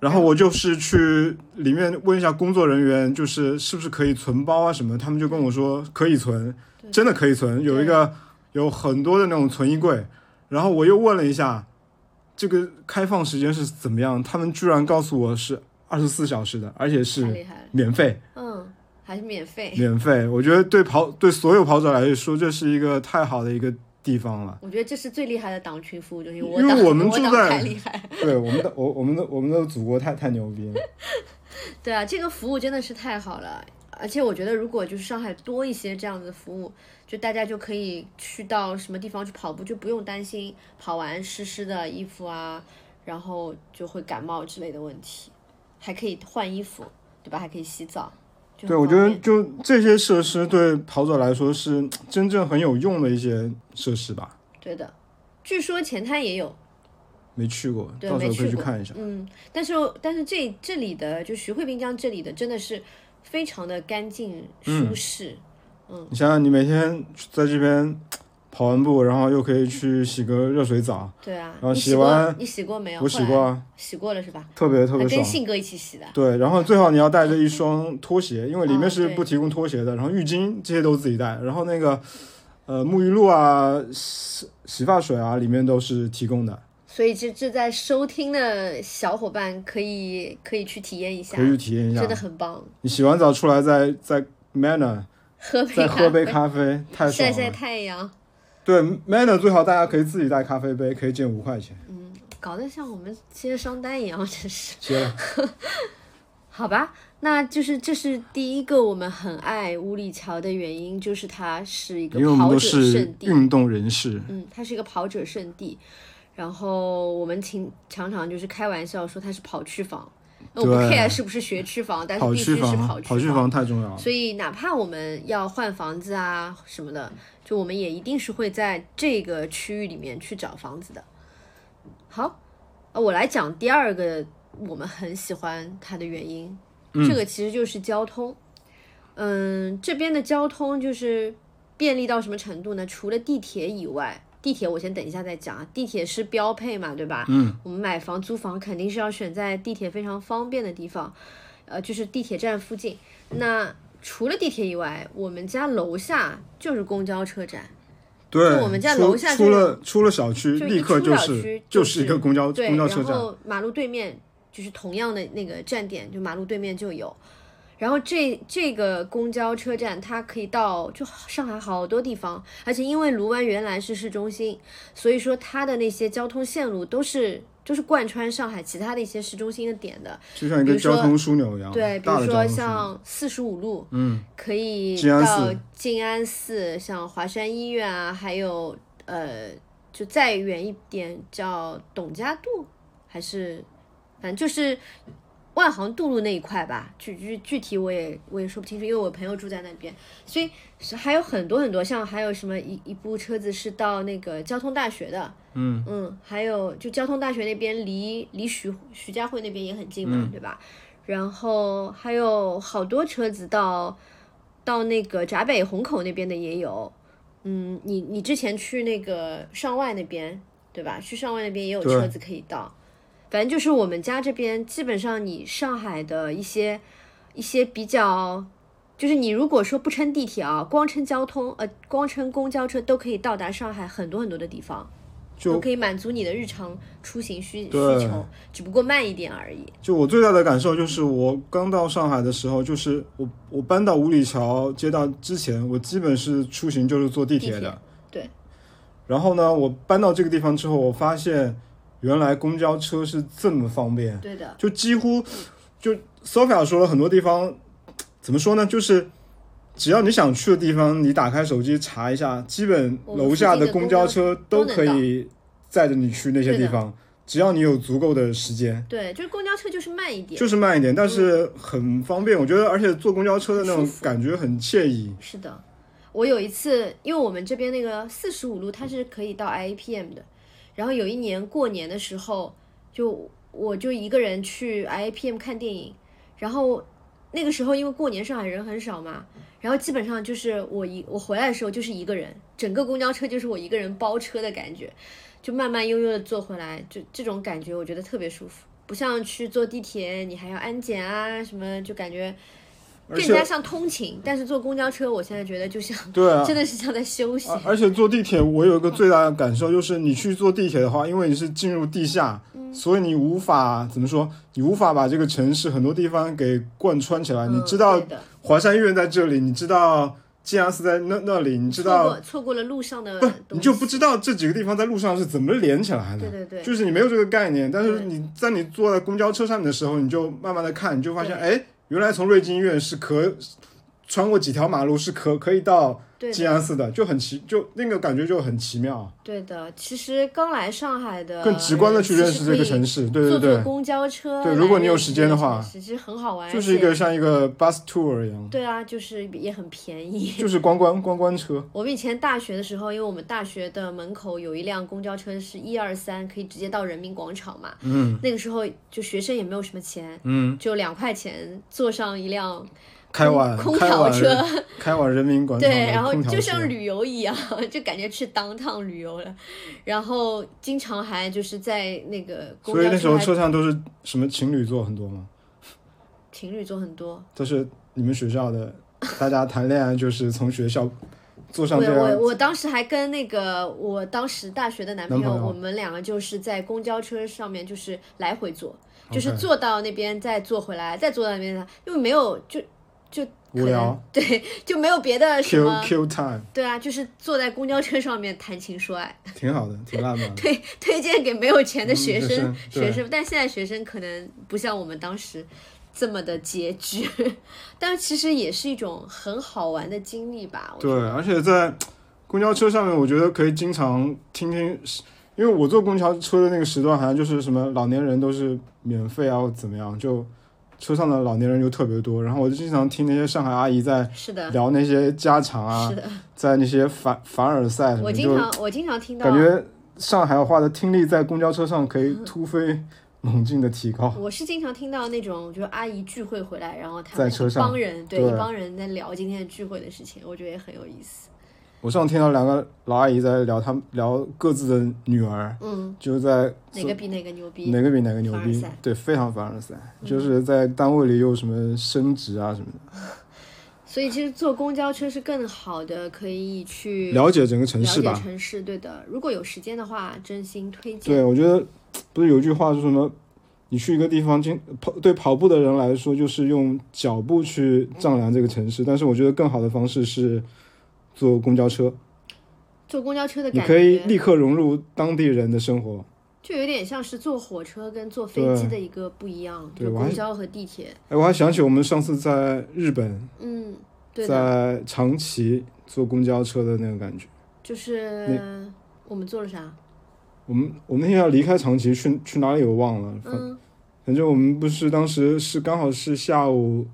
B: 然后我就是去里面问一下工作人员，就是是不是可以存包啊什么，他们就跟我说可以存，真的可以存，有一个有很多的那种存衣柜。然后我又问了一下，这个开放时间是怎么样，他们居然告诉我是二十四小时的，而且是。免费，
A: 嗯，还是免费。
B: 免费。我觉得对跑对所有跑者来说，这是一个太好的一个地方了。
A: 我觉得这是最厉害的党群服务中心。
B: 因为
A: 党
B: 我们住
A: 党
B: 在
A: 太厉害。
B: 对我们的我我们的我们的祖国太太牛逼了。
A: 对啊，这个服务真的是太好了，而且我觉得如果就是上海多一些这样的服务，就大家就可以去到什么地方去跑步，就不用担心跑完湿湿的衣服啊，然后就会感冒之类的问题，还可以换衣服，对吧？还可以洗澡。就
B: 对，我觉得就这些设施对跑者来说是真正很有用的一些设施吧。
A: 对的。据说前滩也有，
B: 没去过，到时候可以去看一下。
A: 嗯，但是但是这这里的就徐汇滨江这里的真的是非常的干净舒适，嗯
B: 你想想，你每天在这边跑完步，然后又可以去洗个热水澡，
A: 对啊。
B: 然后
A: 你洗
B: 完
A: 你洗过没有？
B: 我洗过啊，
A: 洗过了是吧？
B: 特别特别爽。
A: 跟信哥一起洗的。
B: 对，然后最好你要带着一双拖鞋，因为里面是不提供拖鞋的。然后浴巾这些都自己带，然后那个呃沐浴露啊、洗洗发水啊，里面都是提供的，
A: 所以这这在收听的小伙伴可以可以去体验一下
B: 可，以去体验一下
A: 真的。很棒。
B: 你洗完澡出来再再 Manner
A: 喝杯
B: 再喝杯咖啡，太爽了。
A: 晒晒太阳，
B: 对，Manner 最好大家可以自己带咖啡杯，可以减五块钱。
A: 嗯搞得像我们接商单一样，真是。
B: 接了，
A: 好吧，那就是这是第一个我们很爱五里桥的原因，就是它是一个
B: 因为我们都
A: 跑者
B: 是
A: 圣地。
B: 运动人士，
A: 嗯，它是一个跑者圣地，然后我们经常常就是开玩笑说它是跑区房。我不 care 是不是学区房，但是
B: 跑
A: 必须是
B: 区房，
A: 跑
B: 跑区房太重要了。
A: 所以哪怕我们要换房子啊什么的，就我们也一定是会在这个区域里面去找房子的。好，呃我来讲第二个我们很喜欢它的原因，这个其实就是交通。嗯，这边的交通就是便利到什么程度呢？除了地铁以外，地铁我先等一下再讲啊，地铁是标配嘛，对吧？
B: 嗯，
A: 我们买房租房肯定是要选在地铁非常方便的地方，呃，就是地铁站附近。那除了地铁以外，我们家楼下就是公交车站，
B: 对，
A: 就我们家楼下就
B: 出了出了小区，立刻就是
A: 区
B: 就是一个公交，公交车站。
A: 然后马路对面就是同样的那个站点，就马路对面就有。然后这这个公交车站，它可以到就上海好多地方，而且因为卢湾原来是市中心，所以说它的那些交通线路都是就是贯穿上海其他的一些市中心的点的。
B: 就像一个交通枢纽一样，
A: 对，比如说像四十五路，
B: 嗯，
A: 可以到静安寺，像华山医院啊，还有呃就再远一点叫董家渡，还是反正就是万航渡路那一块吧。具具具体我也我也说不清楚，因为我朋友住在那边，所以是还有很多很多，像还有什么一一部车子是到那个交通大学的，
B: 嗯
A: 嗯，还有就交通大学那边离离徐徐家汇那边也很近嘛，对吧？然后还有好多车子到到那个闸北虹口那边的也有，嗯，你你之前去那个上外那边对吧？去上外那边也有车子可以到，反正就是我们家这边基本上你上海的一些一些比较。就是你如果说不乘地铁啊，光乘交通，呃，光乘公交车都可以到达上海很多很多的地方。
B: 就
A: 可以满足你的日常出行需需求，只不过慢一点而已。
B: 就我最大的感受就是，我刚到上海的时候，就是我我搬到五里桥街道之前，我基本是出行就是坐地铁的。
A: 铁对。
B: 然后呢，我搬到这个地方之后，我发现原来公交车是这么方便，
A: 对的，
B: 就几乎就 Sophia 说了很多地方，怎么说呢？就是只要你想去的地方，你打开手机查一下，基本楼下
A: 的
B: 公交车都可以载着你去那些地方，只要你有足够的时间。
A: 对，就是公交车就是慢一点。
B: 就是慢一点，但是很方便。我觉得，而且坐公交车的那种感觉很惬意。
A: 是的，我有一次，因为我们这边那个四十五路它是可以到 IAPM 的，然后有一年过年的时候，就我就一个人去 IAPM 看电影，然后那个时候因为过年上海人很少嘛，然后基本上就是我一我回来的时候就是一个人，整个公交车就是我一个人包车的感觉，就慢慢悠悠的坐回来，就这种感觉我觉得特别舒服。不像去坐地铁，你还要安检啊什么，就感觉更加像通勤。但是坐公交车，我现在觉得就像
B: 对啊，
A: 真的是像在休息。
B: 而而且坐地铁，我有一个最大的感受就是，你去坐地铁的话，因为你是进入地下，
A: 嗯
B: 所以你无法怎么说，你无法把这个城市很多地方给贯穿起来。你
A: 嗯
B: 知道华山医院在这里，你知道静安寺在那那里，你知
A: 错
B: 道
A: 过错过了路上的
B: 不，，你就不知道这几个地方在路上是怎么连起来的。
A: 对对对，
B: 就是你没有这个概念，但是你在你坐在公交车上面的时候，你就慢慢的看，你就发现，
A: 对
B: 哎，原来从瑞金医院是可穿过几条马路是可可以到
A: 对的
B: 静安寺的，就很奇，就那个感觉就很奇妙，
A: 对的。其实刚来上海的
B: 更直观的去认识这个城
A: 市，
B: 对，对对
A: 坐坐，公交车
B: 对如果你有时间的话
A: 其实很好玩，
B: 就是一个像一个 bus tour 一样，
A: 对啊，就是也很便宜。
B: 就是观光观光车，
A: 我们以前大学的时候，因为我们大学的门口有一辆公交车是一二三，可以直接到人民广场嘛。
B: 嗯
A: 那个时候就学生也没有什么钱，
B: 嗯，
A: 就两块钱坐上一辆
B: 开往
A: 空调车，
B: 开往人民广场
A: 对，然后就像旅游一样，就感觉去当趟旅游了。然后经常还就是在那个公
B: 所以那时候
A: 交车
B: 上都是什么情侣座很多吗？
A: 情侣座很多。
B: 都是你们学校的，大家谈恋爱就是从学校 坐上
A: 我
B: 这样
A: 我我当时还跟那个我当时大学的男朋友，
B: 朋友
A: 我们两个就是在公交车上面就是来回坐，就是坐到那边再坐回来，再坐到那边，因为没有就就
B: 无聊
A: 对，就没有别的什么
B: ，Q time，
A: 对啊，就是坐在公交车上面谈情说爱。
B: 挺好的，挺浪漫的。
A: 推推荐给没有钱的学生、
B: 嗯学生
A: 学生，但现在学生可能不像我们当时这么的拮据，但其实也是一种很好玩的经历吧。
B: 对，而且在公交车上面，我觉得可以经常听听，因为我坐公交车的那个时段，好像就是什么老年人都是免费啊，或怎么样，就车上的老年人就特别多。然后我就经常听那些上海阿姨在
A: 是的，
B: 聊那些家常啊
A: 是，的，
B: 在那些凡凡尔赛什么，
A: 我经常我经常听到
B: 感，觉上海话的听力在公交车上可以突飞猛进的提高。
A: 我是经常听到那种就是阿姨聚会回来，然后他们
B: 在车上
A: 一帮人对
B: 对
A: 一帮人在聊今天的聚会的事情，我觉得也很有意思。
B: 我上次听到两个老阿姨在聊，他们聊各自的女儿，
A: 嗯，
B: 就在
A: 哪个比哪个牛逼？
B: 哪个比哪个牛逼对，非常凡尔赛，就是在单位里又什么升职啊什么的，
A: 所以其实坐公交车是更好的，可以去
B: 了解整个城市
A: 了解。城市，对的。如果有时间的话，真心推荐。
B: 对，我觉得不是有句话说什么？你去一个地方，经跑对跑步的人来说，就是用脚步去丈量这个城市。但是我觉得更好的方式是坐公交车，
A: 坐公交车的感觉，
B: 可以立刻融入当地人的生活。
A: 就有点像是坐火车跟坐飞机的一个不一样，
B: 对我还
A: 就公交和地铁。
B: 哎，我还想起我们上次在日本，
A: 嗯，对，
B: 在长崎坐公交车的那个感觉。
A: 就是我们做了啥？
B: 我们我们那天要离开长崎，去去哪里我忘了，反
A: 嗯，
B: 反正我们不是当时是刚好是下午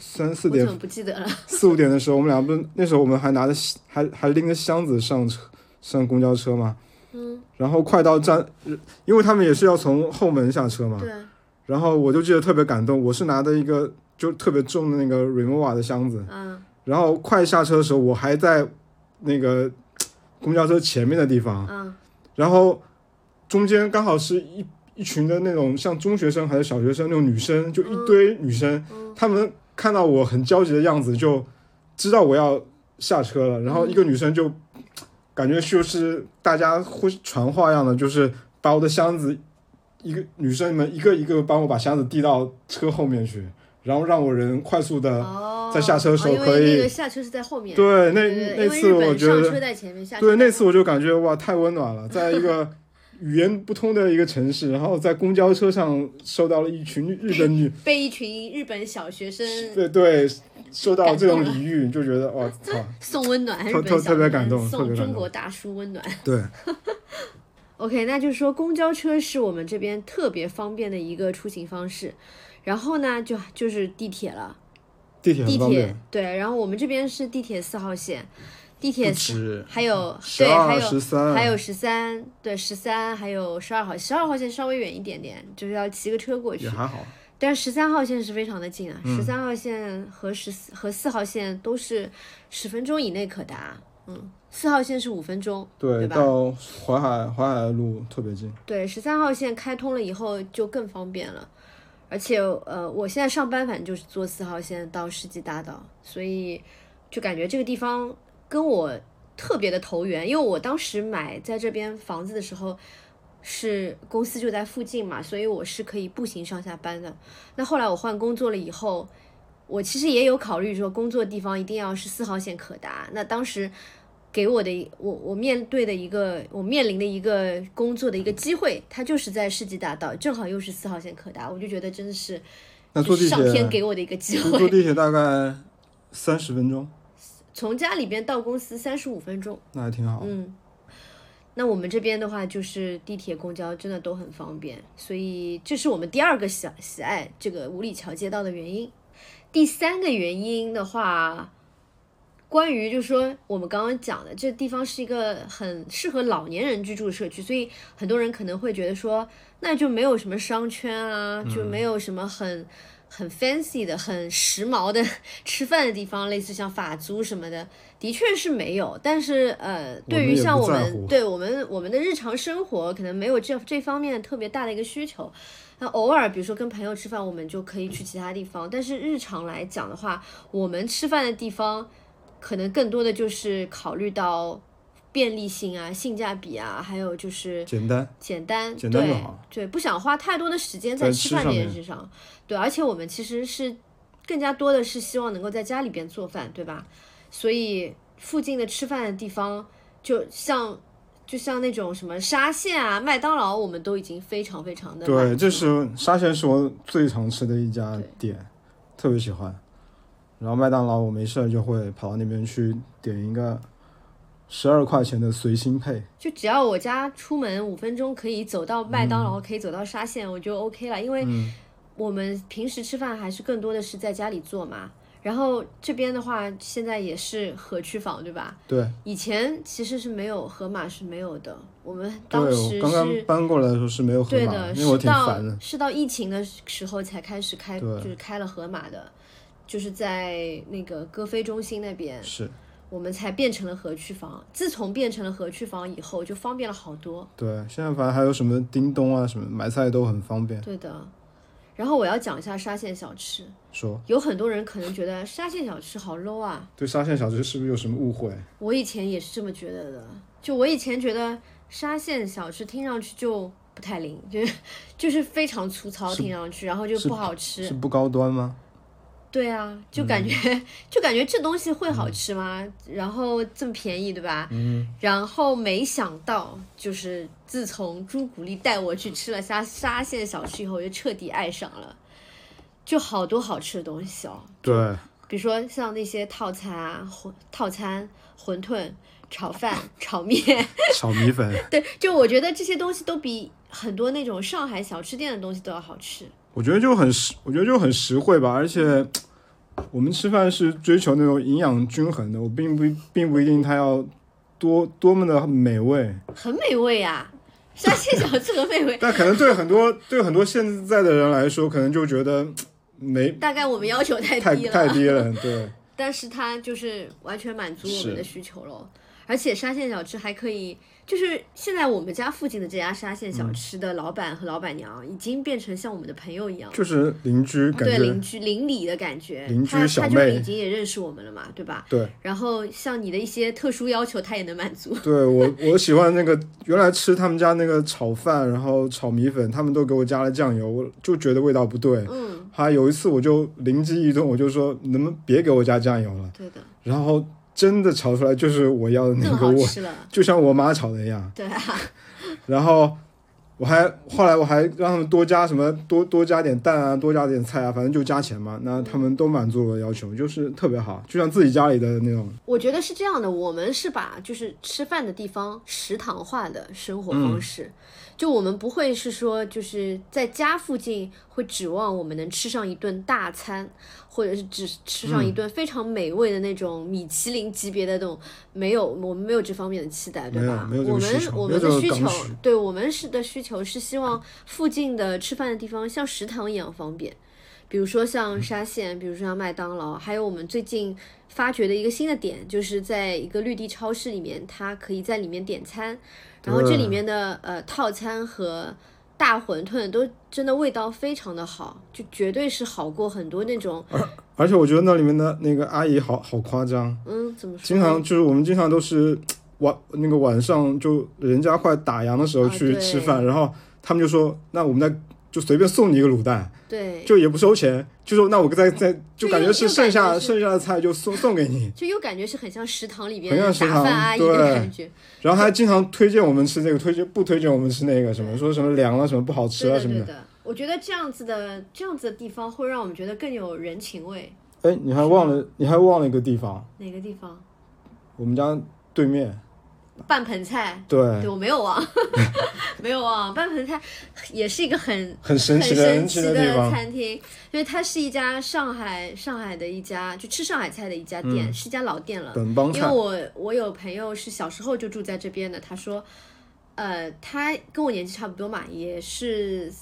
B: 三四点
A: 我怎么不记得了？
B: 四五点的时候，我们俩不是那时候我们还拿着还还拎着箱子上车上公交车嘛，
A: 嗯，
B: 然后快到站，因为他们也是要从后门下车嘛，
A: 对，
B: 然后我就记得特别感动，我是拿的一个就特别重的那个 Remova 的箱子，
A: 嗯。
B: 然后快下车的时候，我还在那个 公交车前面的地方，
A: 嗯。
B: 然后中间刚好是一一群的那种像中学生还是小学生那种女生，就一堆女生，
A: 嗯
B: 她们看到我很焦急的样子，就知道我要下车了，然后一个女生就感觉就是大家会传话一样的，就是把我的箱子，一个女生们一个一个帮我把箱子递到车后面去，然后让我人快速的，
A: 哦，
B: 在下车的时候可以
A: 那个下车是在后面。
B: 对，那
A: 对
B: 那次我觉得
A: 上车在前面，
B: 对，那次我就感觉哇，太温暖了，在一个语言不通的一个城市，然后在公交车上受到了一群日本女，
A: 被一群日本小学生
B: 对 对，受到这种礼遇，就觉得哇操，
A: 送温暖，
B: 特特特别感动
A: 送中国大叔温暖。
B: 对，
A: OK，那就是说公交车是我们这边特别方便的一个出行方式，然后呢，就就是地铁了。
B: 地铁
A: 地铁对，然后我们这边是地铁四号线，地铁还有对，还、有
B: 十三，
A: 还有十三，对，十三还有十二号，十二号线稍微远一点点，就是要骑个车过去
B: 也。还好，
A: 但十三号线是非常的近啊，
B: 嗯
A: 十三号线和十四和四号线都是十分钟以内可达，嗯，四号线是五分钟，
B: 对，
A: 对
B: 到淮海淮海路特别近，
A: 对，十三号线开通了以后就更方便了，而且呃，我现在上班反正就是坐四号线到世纪大道，所以就感觉这个地方跟我特别的投缘，因为我当时买在这边房子的时候。是公司就在附近嘛，所以我是可以步行上下班的。那后来我换工作了以后，我其实也有考虑说工作地方一定要是四号线可达。那当时给我的我我面对的一个我面临的一个工作的一个机会，它就是在世纪大道，正好又是四号线可达，我就觉得真的是
B: 那坐地
A: 上天
B: 铁，
A: 给我的一个机
B: 坐
A: 会。
B: 坐地铁大概三十分钟，
A: 从家里边到公司三十五分钟，
B: 那还挺好。
A: 嗯。那我们这边的话，就是地铁、公交真的都很方便，所以这是我们第二个喜喜爱这个五里桥街道的原因。第三个原因的话，关于就是说我们刚刚讲的，这地方是一个很适合老年人居住的社区，所以很多人可能会觉得说，那就没有什么商圈啊，就没有什么很。很 fancy 的、很时髦的 吃饭的地方，类似像法租什么的，的确是没有。但是呃，对于像我们对我们我们的日常生活，可能没有这这方面特别大的一个需求。那偶尔比如说跟朋友吃饭，我们就可以去其他地方。但是日常来讲的话，我们吃饭的地方，可能更多的就是考虑到便利性啊、性价比啊，还有就是
B: 简单，
A: 简单，
B: 简单就
A: 对
B: 好
A: 对，不想花太多的时间在
B: 在
A: 吃饭这件事上。对，而且我们其实是更加多的是希望能够在家里边做饭，对吧？所以附近的吃饭的地方，就像就像那种什么沙县啊、麦当劳，我们都已经非常非常的
B: 对，就是沙县是我最常吃的一家
A: 对
B: 店，特别喜欢。然后麦当劳我没事儿就会跑到那边去点一个十二块钱的随心配，
A: 就只要我家出门五分钟可以走到麦当劳，可以走到沙县，我就 OK 了。因为
B: 嗯
A: 我们平时吃饭还是更多的是在家里做嘛。然后这边的话，现在也是河区房，对吧？
B: 对
A: 以前其实是没有河马是没有的，我们，当时
B: 我刚刚
A: 是
B: 搬过来的时候是没有河马
A: 对的，
B: 因为我
A: 是到
B: 挺烦的。
A: 是到疫情的时候才开始开，就是开了河马的，就是在那个歌飞中心那边，
B: 是
A: 我们才变成了合区房。自从变成了合区房以后，就方便了好多。
B: 对，现在反正还有什么叮咚啊什么买菜都很方便。
A: 对的。然后我要讲一下沙县小吃，
B: 说
A: 有很多人可能觉得沙县小吃好 low 啊，
B: 对沙县小吃是不是有什么误会？
A: 我以前也是这么觉得的。就我以前觉得沙县小吃听上去就不太灵，就是 就是非常粗糙，听上去，然后就不好吃。
B: 是不高端吗？
A: 对啊，就感觉、就感觉这东西会好吃吗？然后这么便宜，对吧？
B: 嗯，
A: 然后没想到，就是自从朱古力带我去吃了沙沙县小吃以后，我就彻底爱上了，就好多好吃的东西哦。
B: 对，
A: 比如说像那些套餐啊，馄套餐、馄饨、炒饭、炒面，
B: 炒米粉，
A: 对，就我觉得这些东西都比很多那种上海小吃店的东西都要好吃。
B: 我觉得就很实，我觉得就很实惠吧。而且我们吃饭是追求那种营养均衡的，我并不并不一定它要多多么的美味，
A: 很美味啊，沙县小吃很美味。
B: 但可能对很多对很多现在的人来说，可能就觉得没
A: 大概我们要求太
B: 太
A: 低了，
B: 太低了，对。
A: 但是它就是完全满足我们的需求了。而且沙县小吃还可以，就是现在我们家附近的这家沙县
B: 嗯
A: 小吃的老板和老板娘已经变成像我们的朋友一样。
B: 就是邻居感觉
A: 对邻居邻里的感觉，
B: 邻居
A: 他他就
B: 小妹
A: 已经也认识我们了嘛，对吧？
B: 对
A: 然后像你的一些特殊要求，他也能满足。
B: 对我我喜欢那个原来吃他们家那个炒饭，然后炒米粉，他们都给我加了酱油，我就觉得味道不对。
A: 嗯，
B: 还有一次我就灵机一动，我就说能不能别给我加酱油了，
A: 对的，
B: 然后真的炒出来就是我要的那个味。就像我妈炒的一样。
A: 对啊，
B: 然后我还后来我还让他们多加什么多多加点蛋啊，多加点菜啊，反正就加钱嘛。那他们都满足我的要求，就是特别好，就像自己家里的那种。
A: 我觉得是这样的，我们是把就是吃饭的地方食堂化的生活方式，就我们不会是说就是在家附近会指望我们能吃上一顿大餐，或者是只吃上一顿非常美味的那种米其林级别的那种，没有，我们没有这方面的期待，对吧？我们我们的需求，对我们是的需求是希望附近的吃饭的地方像食堂一样方便。比如说像沙县，比如说像麦当劳，还有我们最近发掘的一个新的点，就是在一个绿地超市里面，它可以在里面点餐，然后这里面的呃套餐和大馄饨都真的味道非常的好，就绝对是好过很多那种，
B: 而且我觉得那里面的那个阿姨好好夸张，
A: 嗯，怎么说？
B: 经常就是我们经常都是晚那个晚上就人家快打烊的时候
A: 啊
B: 去吃饭，然后他们就说那我们再就随便送你一个卤蛋，
A: 对，
B: 就也不收钱，就说那我再再就感觉是剩下
A: 是
B: 剩下的菜就送送给你，
A: 就又感觉是很像食堂里边
B: 很像食堂
A: 打饭阿姨的
B: 对
A: 感觉，
B: 然后还经常推荐我们吃这个，推荐不推荐我们吃那个什么，说什么凉了什么不好吃啊什么的。
A: 的对的。我觉得这样子的这样子的地方会让我们觉得更有人情味。
B: 哎，你还忘了你还忘了一个地方，
A: 哪个地方？
B: 我们家对面，
A: 半盆菜。
B: 对，
A: 对我没有忘，没有忘。半盆菜也是一个很
B: 很神奇的。
A: 餐厅，因为它是一家上海上海的一家就吃上海菜的一家店，是一家老店了。因为
B: 本帮菜，
A: 我我有朋友是小时候就住在这边的，他说，呃，他跟我年纪差不多嘛，也是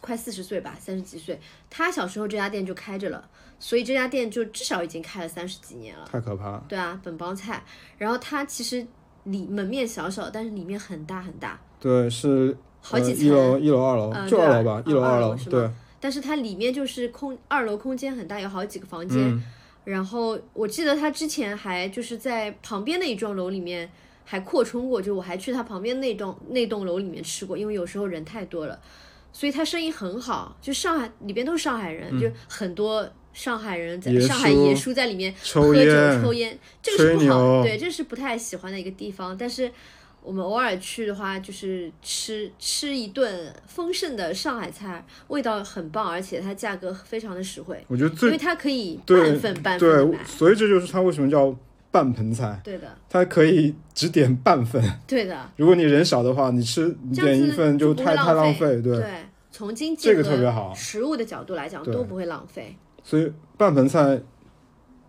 A: 快四十岁吧，三十几岁。他小时候这家店就开着了，所以这家店就至少已经开了三十几年了。
B: 太可怕了。
A: 对啊，本帮菜。然后它其实里门面小小，但是里面很大很大，
B: 对，是
A: 好几层。
B: 呃一楼、一楼、二楼，就二楼吧，一楼、
A: 哦
B: 二楼，对，
A: 但是它里面就是空二楼空间很大，有好几个房间。
B: 嗯，
A: 然后我记得他之前还就是在旁边的一幢楼里面还扩充过，就我还去他旁边那栋那栋楼里面吃过，因为有时候人太多了，所以他生意很好。就上海里边都是上海人，就很多上海人在上海
B: 叔
A: 爷叔在里面
B: 抽
A: 喝酒
B: 烟
A: 抽烟，这个是不好，
B: 牛
A: 对，这是不太喜欢的一个地方。但是我们偶尔去的话，就是吃吃一顿丰盛的上海菜，味道很棒，而且它价格非常的实惠，
B: 我觉得最
A: 因为它可以半份半份的
B: 对，所以这就是它为什么叫半盆菜，
A: 对的，
B: 它可以只点半份。
A: 对的，
B: 如果你人少的话，你吃你点一份
A: 就不会
B: 太太浪
A: 浪
B: 费，对。
A: 对，从经济
B: 这个特别
A: 和
B: 好
A: 食物的角度来讲都不会浪费。
B: 所以半盆菜，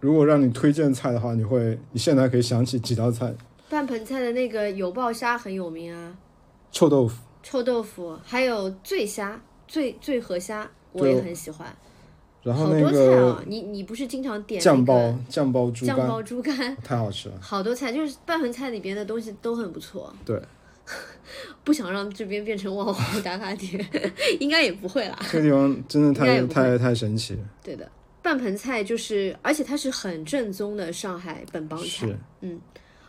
B: 如果让你推荐菜的话，你会你现在可以想起几道菜？
A: 半盆菜的那个油爆虾很有名啊，
B: 臭豆腐，
A: 臭豆腐，还有醉虾、醉醉河虾，我也很喜欢。
B: 然后
A: 好多菜啊，你你不是经常点
B: 酱
A: 那个
B: 爆酱包猪肝，
A: 酱包猪肝，
B: 太好吃了。
A: 好多菜就是半盆菜里边的东西都很不错。
B: 对，
A: 不想让这边变成网红 打卡点，应该也不会啦。
B: 这个地方真的太太太神奇了。
A: 对的，半盆菜就是，而且它是很正宗的上海本帮菜。
B: 嗯，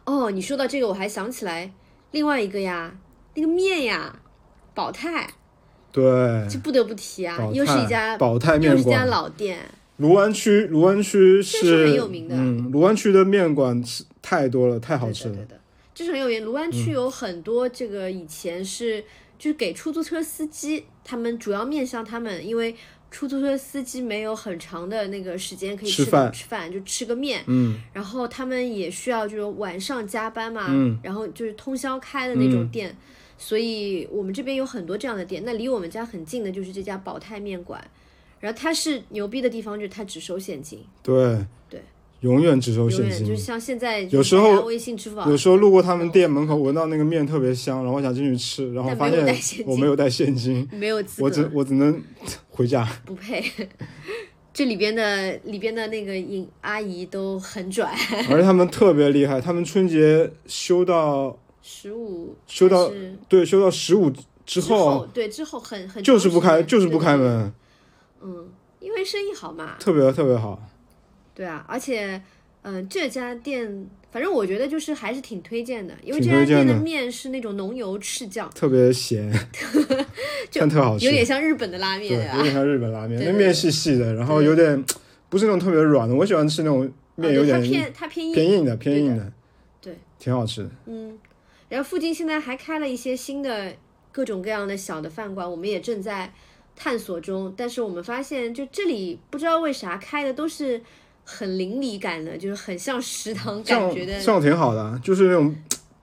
A: 哦，你说到这个，我还想起来另外一个呀，那个面呀，宝泰，
B: 对，
A: 就不得不提啊，又是一家
B: 宝泰面
A: 又是一家，老店，
B: 卢湾区，卢湾区
A: 这是很有名的
B: 嗯，卢湾区的面馆是太多了，太好吃了。
A: 对的对的，这是很有名。卢湾
B: 嗯
A: 区有很多这个以前是就是给出租车司机，他们主要面向他们，因为出租车司机没有很长的那个时间可以吃
B: 吃饭
A: 吃饭，就吃个面。
B: 嗯
A: 然后他们也需要就是晚上加班嘛，
B: 嗯
A: 然后就是通宵开的那种店，所以我们这边有很多这样的店。那离我们家很近的就是这家宝泰面馆，然后它是牛逼的地方就是它只收现金，
B: 对
A: 对，
B: 永远只收
A: 永
B: 现
A: 金就是。像现在
B: 有时候
A: 微信、支付宝
B: 有时候路过他们店门口，闻到那个面特别香，然后想进去吃，然后发现我没有带现金，
A: 没有资
B: 我只我只能回家。
A: 不配。这里边的里边的那个饮阿姨都很拽，
B: 而且他们特别厉害，他们春节休到
A: 十五
B: 休到对休到十五之
A: 之
B: 后，
A: 对之后很很
B: 就是不开就是不开门，
A: 嗯，因为生意好嘛，
B: 特别特别好。
A: 对啊，而且，嗯、这家店，反正我觉得就是还是挺推荐的，因为这家店的面是那种浓油赤酱，
B: 特别咸，就特好吃
A: 有，点像日本的拉面
B: 对，有
A: 啊。
B: 点像日本拉面，那面细细的，然后有点不是那种特别软的，我喜欢吃那种面有点
A: 偏它偏硬，
B: 偏硬的，偏硬的，
A: 对，
B: 挺好吃的。
A: 嗯。然后附近现在还开了一些新的各种各样的小的饭馆，我们也正在探索中。但是我们发现，就这里不知道为啥开的都是很邻里感的，就是很像食堂感觉的
B: 这样挺好的，就是那种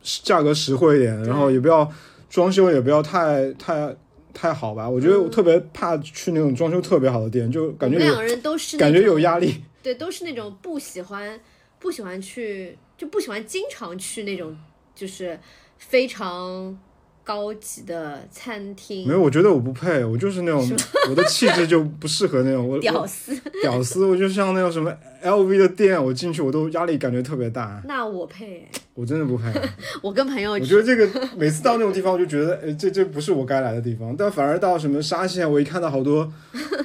B: 价格实惠一点，然后也不要装修也不要太太太好吧。我觉得我特别怕去那种装修特别好的店，就感觉
A: 两个人都是
B: 感觉有压力。
A: 对，都是那种不喜欢不喜欢去，就不喜欢经常去那种就是非常高级的餐厅。
B: 没有，我觉得我不配，我就是那种 我的气质就不适合那种我
A: 屌
B: 我
A: 丝，
B: 屌丝，我就像那种什么 LV 的店，我进去我都压力感觉特别大，
A: 那我配。
B: 我真的不配。
A: 我跟朋友，
B: 我觉得这个每次到那种地方，我就觉得，哎，这这不是我该来的地方。但反而到什么沙县，我一看到好多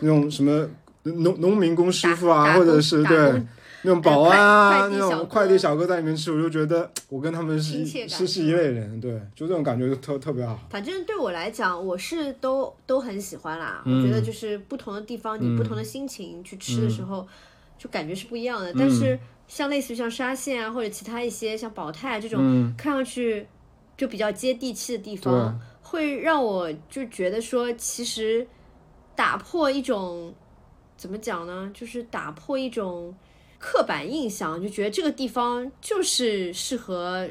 B: 那种什么农农民工师傅啊，或者是对
A: 工
B: 那种保安啊，那种快递小哥在里面吃，我就觉得 我跟他们是是是一类人，对，就这种感觉就特特别好。
A: 反正对我来讲，我是都都很喜欢啦。
B: 嗯
A: 我觉得就是不同的地方，你不同的心情去吃的时候，
B: 嗯
A: 就感觉是不一样的。但是像类似于像沙县啊，或者其他一些像宝泰啊这种，
B: 嗯，
A: 看上去就比较接地气的地方，会让我就觉得说，其实打破一种怎么讲呢？就是打破一种刻板印象，就觉得这个地方就是适合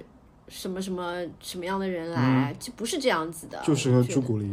A: 什么什么什么样的人来，就不是这样子的。
B: 就适合朱古力。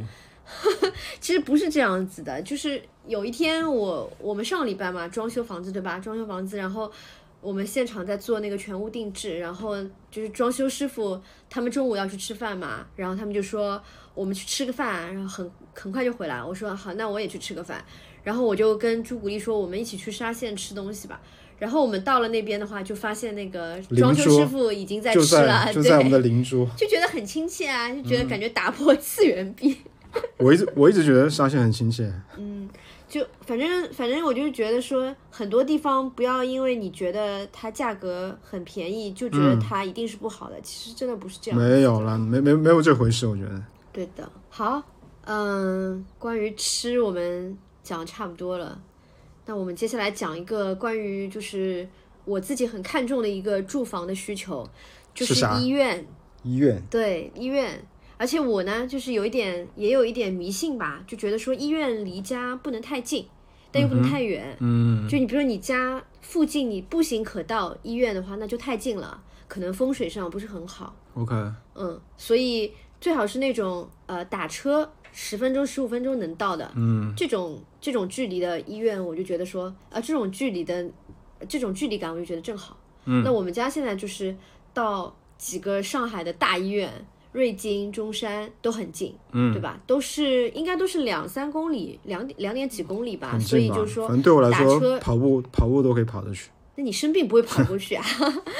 A: 其实不是这样子的，就是有一天我我们上礼拜嘛装修房子对吧？装修房子，然后我们现场在做那个全屋定制，然后就是装修师傅他们中午要去吃饭嘛，然后他们就说我们去吃个饭，然后很很快就回来。我说好，那我也去吃个饭，然后我就跟朱古力说我们一起去沙县吃东西吧。然后我们到了那边的话，就发现那个装修师傅已经在吃了，
B: 在就在我们，的邻桌，
A: 就觉得很亲切啊，就觉得感觉打破次元壁。
B: 我一直我一直觉得沙县很亲切。
A: 嗯就反正反正我就是觉得说，很多地方不要因为你觉得它价格很便宜，就觉得它一定是不好的。其实真的不是这样。
B: 没有了，没没没有这回事，我觉得。
A: 对的。好，嗯，关于吃我们讲得差不多了，那我们接下来讲一个关于就是我自己很看重的一个住房的需求，就是医院。
B: 医院
A: 对医院，而且我呢，就是有一点，也有一点迷信吧，就觉得说医院离家不能太近，但又不能太远。
B: 嗯，
A: 就你比如说你家附近你步行可到医院的话，那就太近了，可能风水上不是很好。
B: OK，
A: 嗯，所以最好是那种呃打车十分钟、十五分钟能到的，
B: 嗯，
A: 这种这种距离的医院，我就觉得说，啊、这种距离的这种距离感，我就觉得正好。嗯，那我们家现在就是到几个上海的大医院，瑞金、中山都很近，嗯，对吧？都是应该都是两三公里，两两点几公里吧，所以就是说
B: 反正对我来
A: 打车
B: 说，跑步跑步都可以跑得去。
A: 那你生病不会跑过去啊，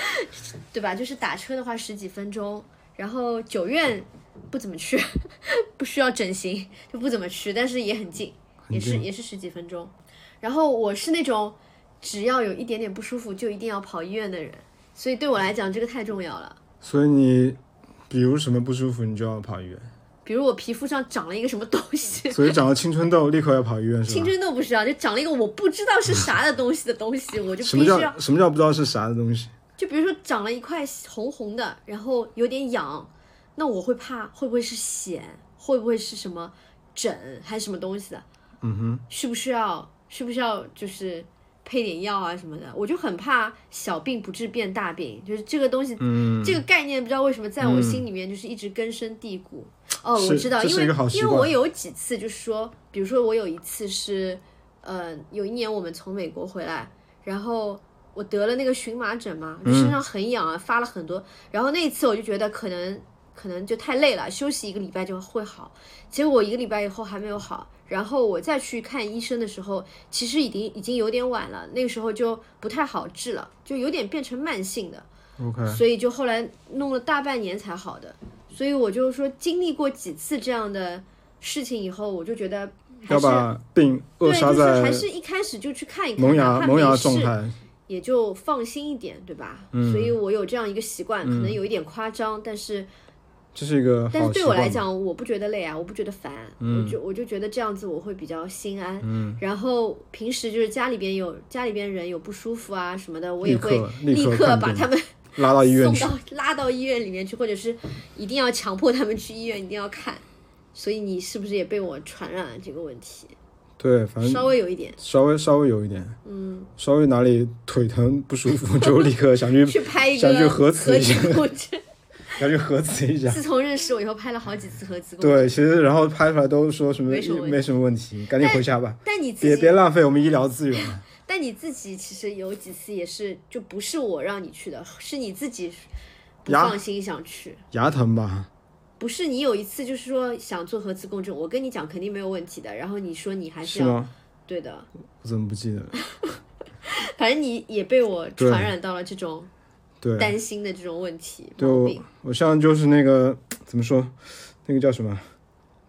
A: 对吧？就是打车的话十几分钟，然后九院不怎么去，不需要整形就不怎么去，但是也很近，也是也是十几分钟。然后我是那种只要有一点点不舒服就一定要跑医院的人，所以对我来讲这个太重要了。
B: 所以你比如什么不舒服，你就要跑医院。
A: 比如我皮肤上长了一个什么东西，
B: 所以长了青春痘，立刻要跑医院是
A: 青？春痘不是啊，就长了一个我不知道是啥的东西的东西，我就必须要
B: 叫什么叫不知道是啥的东西？
A: 就比如说长了一块红红的，然后有点痒，那我会怕会不会是癣，会不会是什么疹还是什么东西的？
B: 嗯哼，
A: 需不需要需不需要就是配点药啊什么的？我就很怕小病不治变大病，就是这个东西，
B: 嗯，
A: 这个概念不知道为什么在我心里面就是一直根深蒂固。哦，我知道，因为因为我有几次就是说，比如说我有一次是，呃，有一年我们从美国回来，然后我得了那个荨麻疹嘛，就身上很痒啊，发了很多，然后那一次我就觉得可能可能就太累了，休息一个礼拜就会好，结果我一个礼拜以后还没有好。然后我再去看医生的时候，其实已经已经有点晚了，那个时候就不太好治了，就有点变成慢性的。
B: OK，
A: 所以就后来弄了大半年才好的。所以我就说，经历过几次这样的事情以后，我就觉得还是
B: 要把病扼
A: 对，就是
B: 杀在
A: 还是一开始就去看一看，
B: 萌芽萌芽状态。
A: 也就放心一点，对吧？
B: 嗯
A: 所以我有这样一个习惯，可能有一点夸张，但是
B: 这是一个
A: 但是对。我来讲，我不觉得累啊，我不觉得烦，我就我就觉得这样子我会比较心安。
B: 嗯，
A: 然后平时就是家里边有家里边人有不舒服啊什么的，我也会
B: 立
A: 立
B: 刻
A: 把他们
B: 拉到医院去
A: 送。到拉到医院里面去，或者是一定要强迫他们去医院，一定要看。所以你是不是也被我传染了这个问题？
B: 对，反正
A: 稍微有一点，
B: 稍微稍微有一点，
A: 嗯，
B: 稍微哪里腿疼不舒服，就立刻想去
A: 去拍一
B: 想去
A: 个
B: 核磁一下
A: 磁共振。
B: 想去核磁一下。
A: 自从认识我以后，拍了好几次核磁。
B: 对，其实然后拍出来都说什么
A: 没什么问题
B: 赶紧回家吧，
A: 但你自己，
B: 别别浪费我们医疗资源。
A: 但你自己其实有几次也是，就不是我让你去的，是你自己不放心想去。
B: 牙疼吧？
A: 不是你有一次就是说想做核磁共振，我跟你讲肯定没有问题的，然后你说你还是要
B: 是？
A: 对的，
B: 我怎么不记得了？
A: 反正你也被我传染到了这种
B: 对，
A: 担心的这种问题
B: 对我。我像就是那个 怎么说，那个叫什么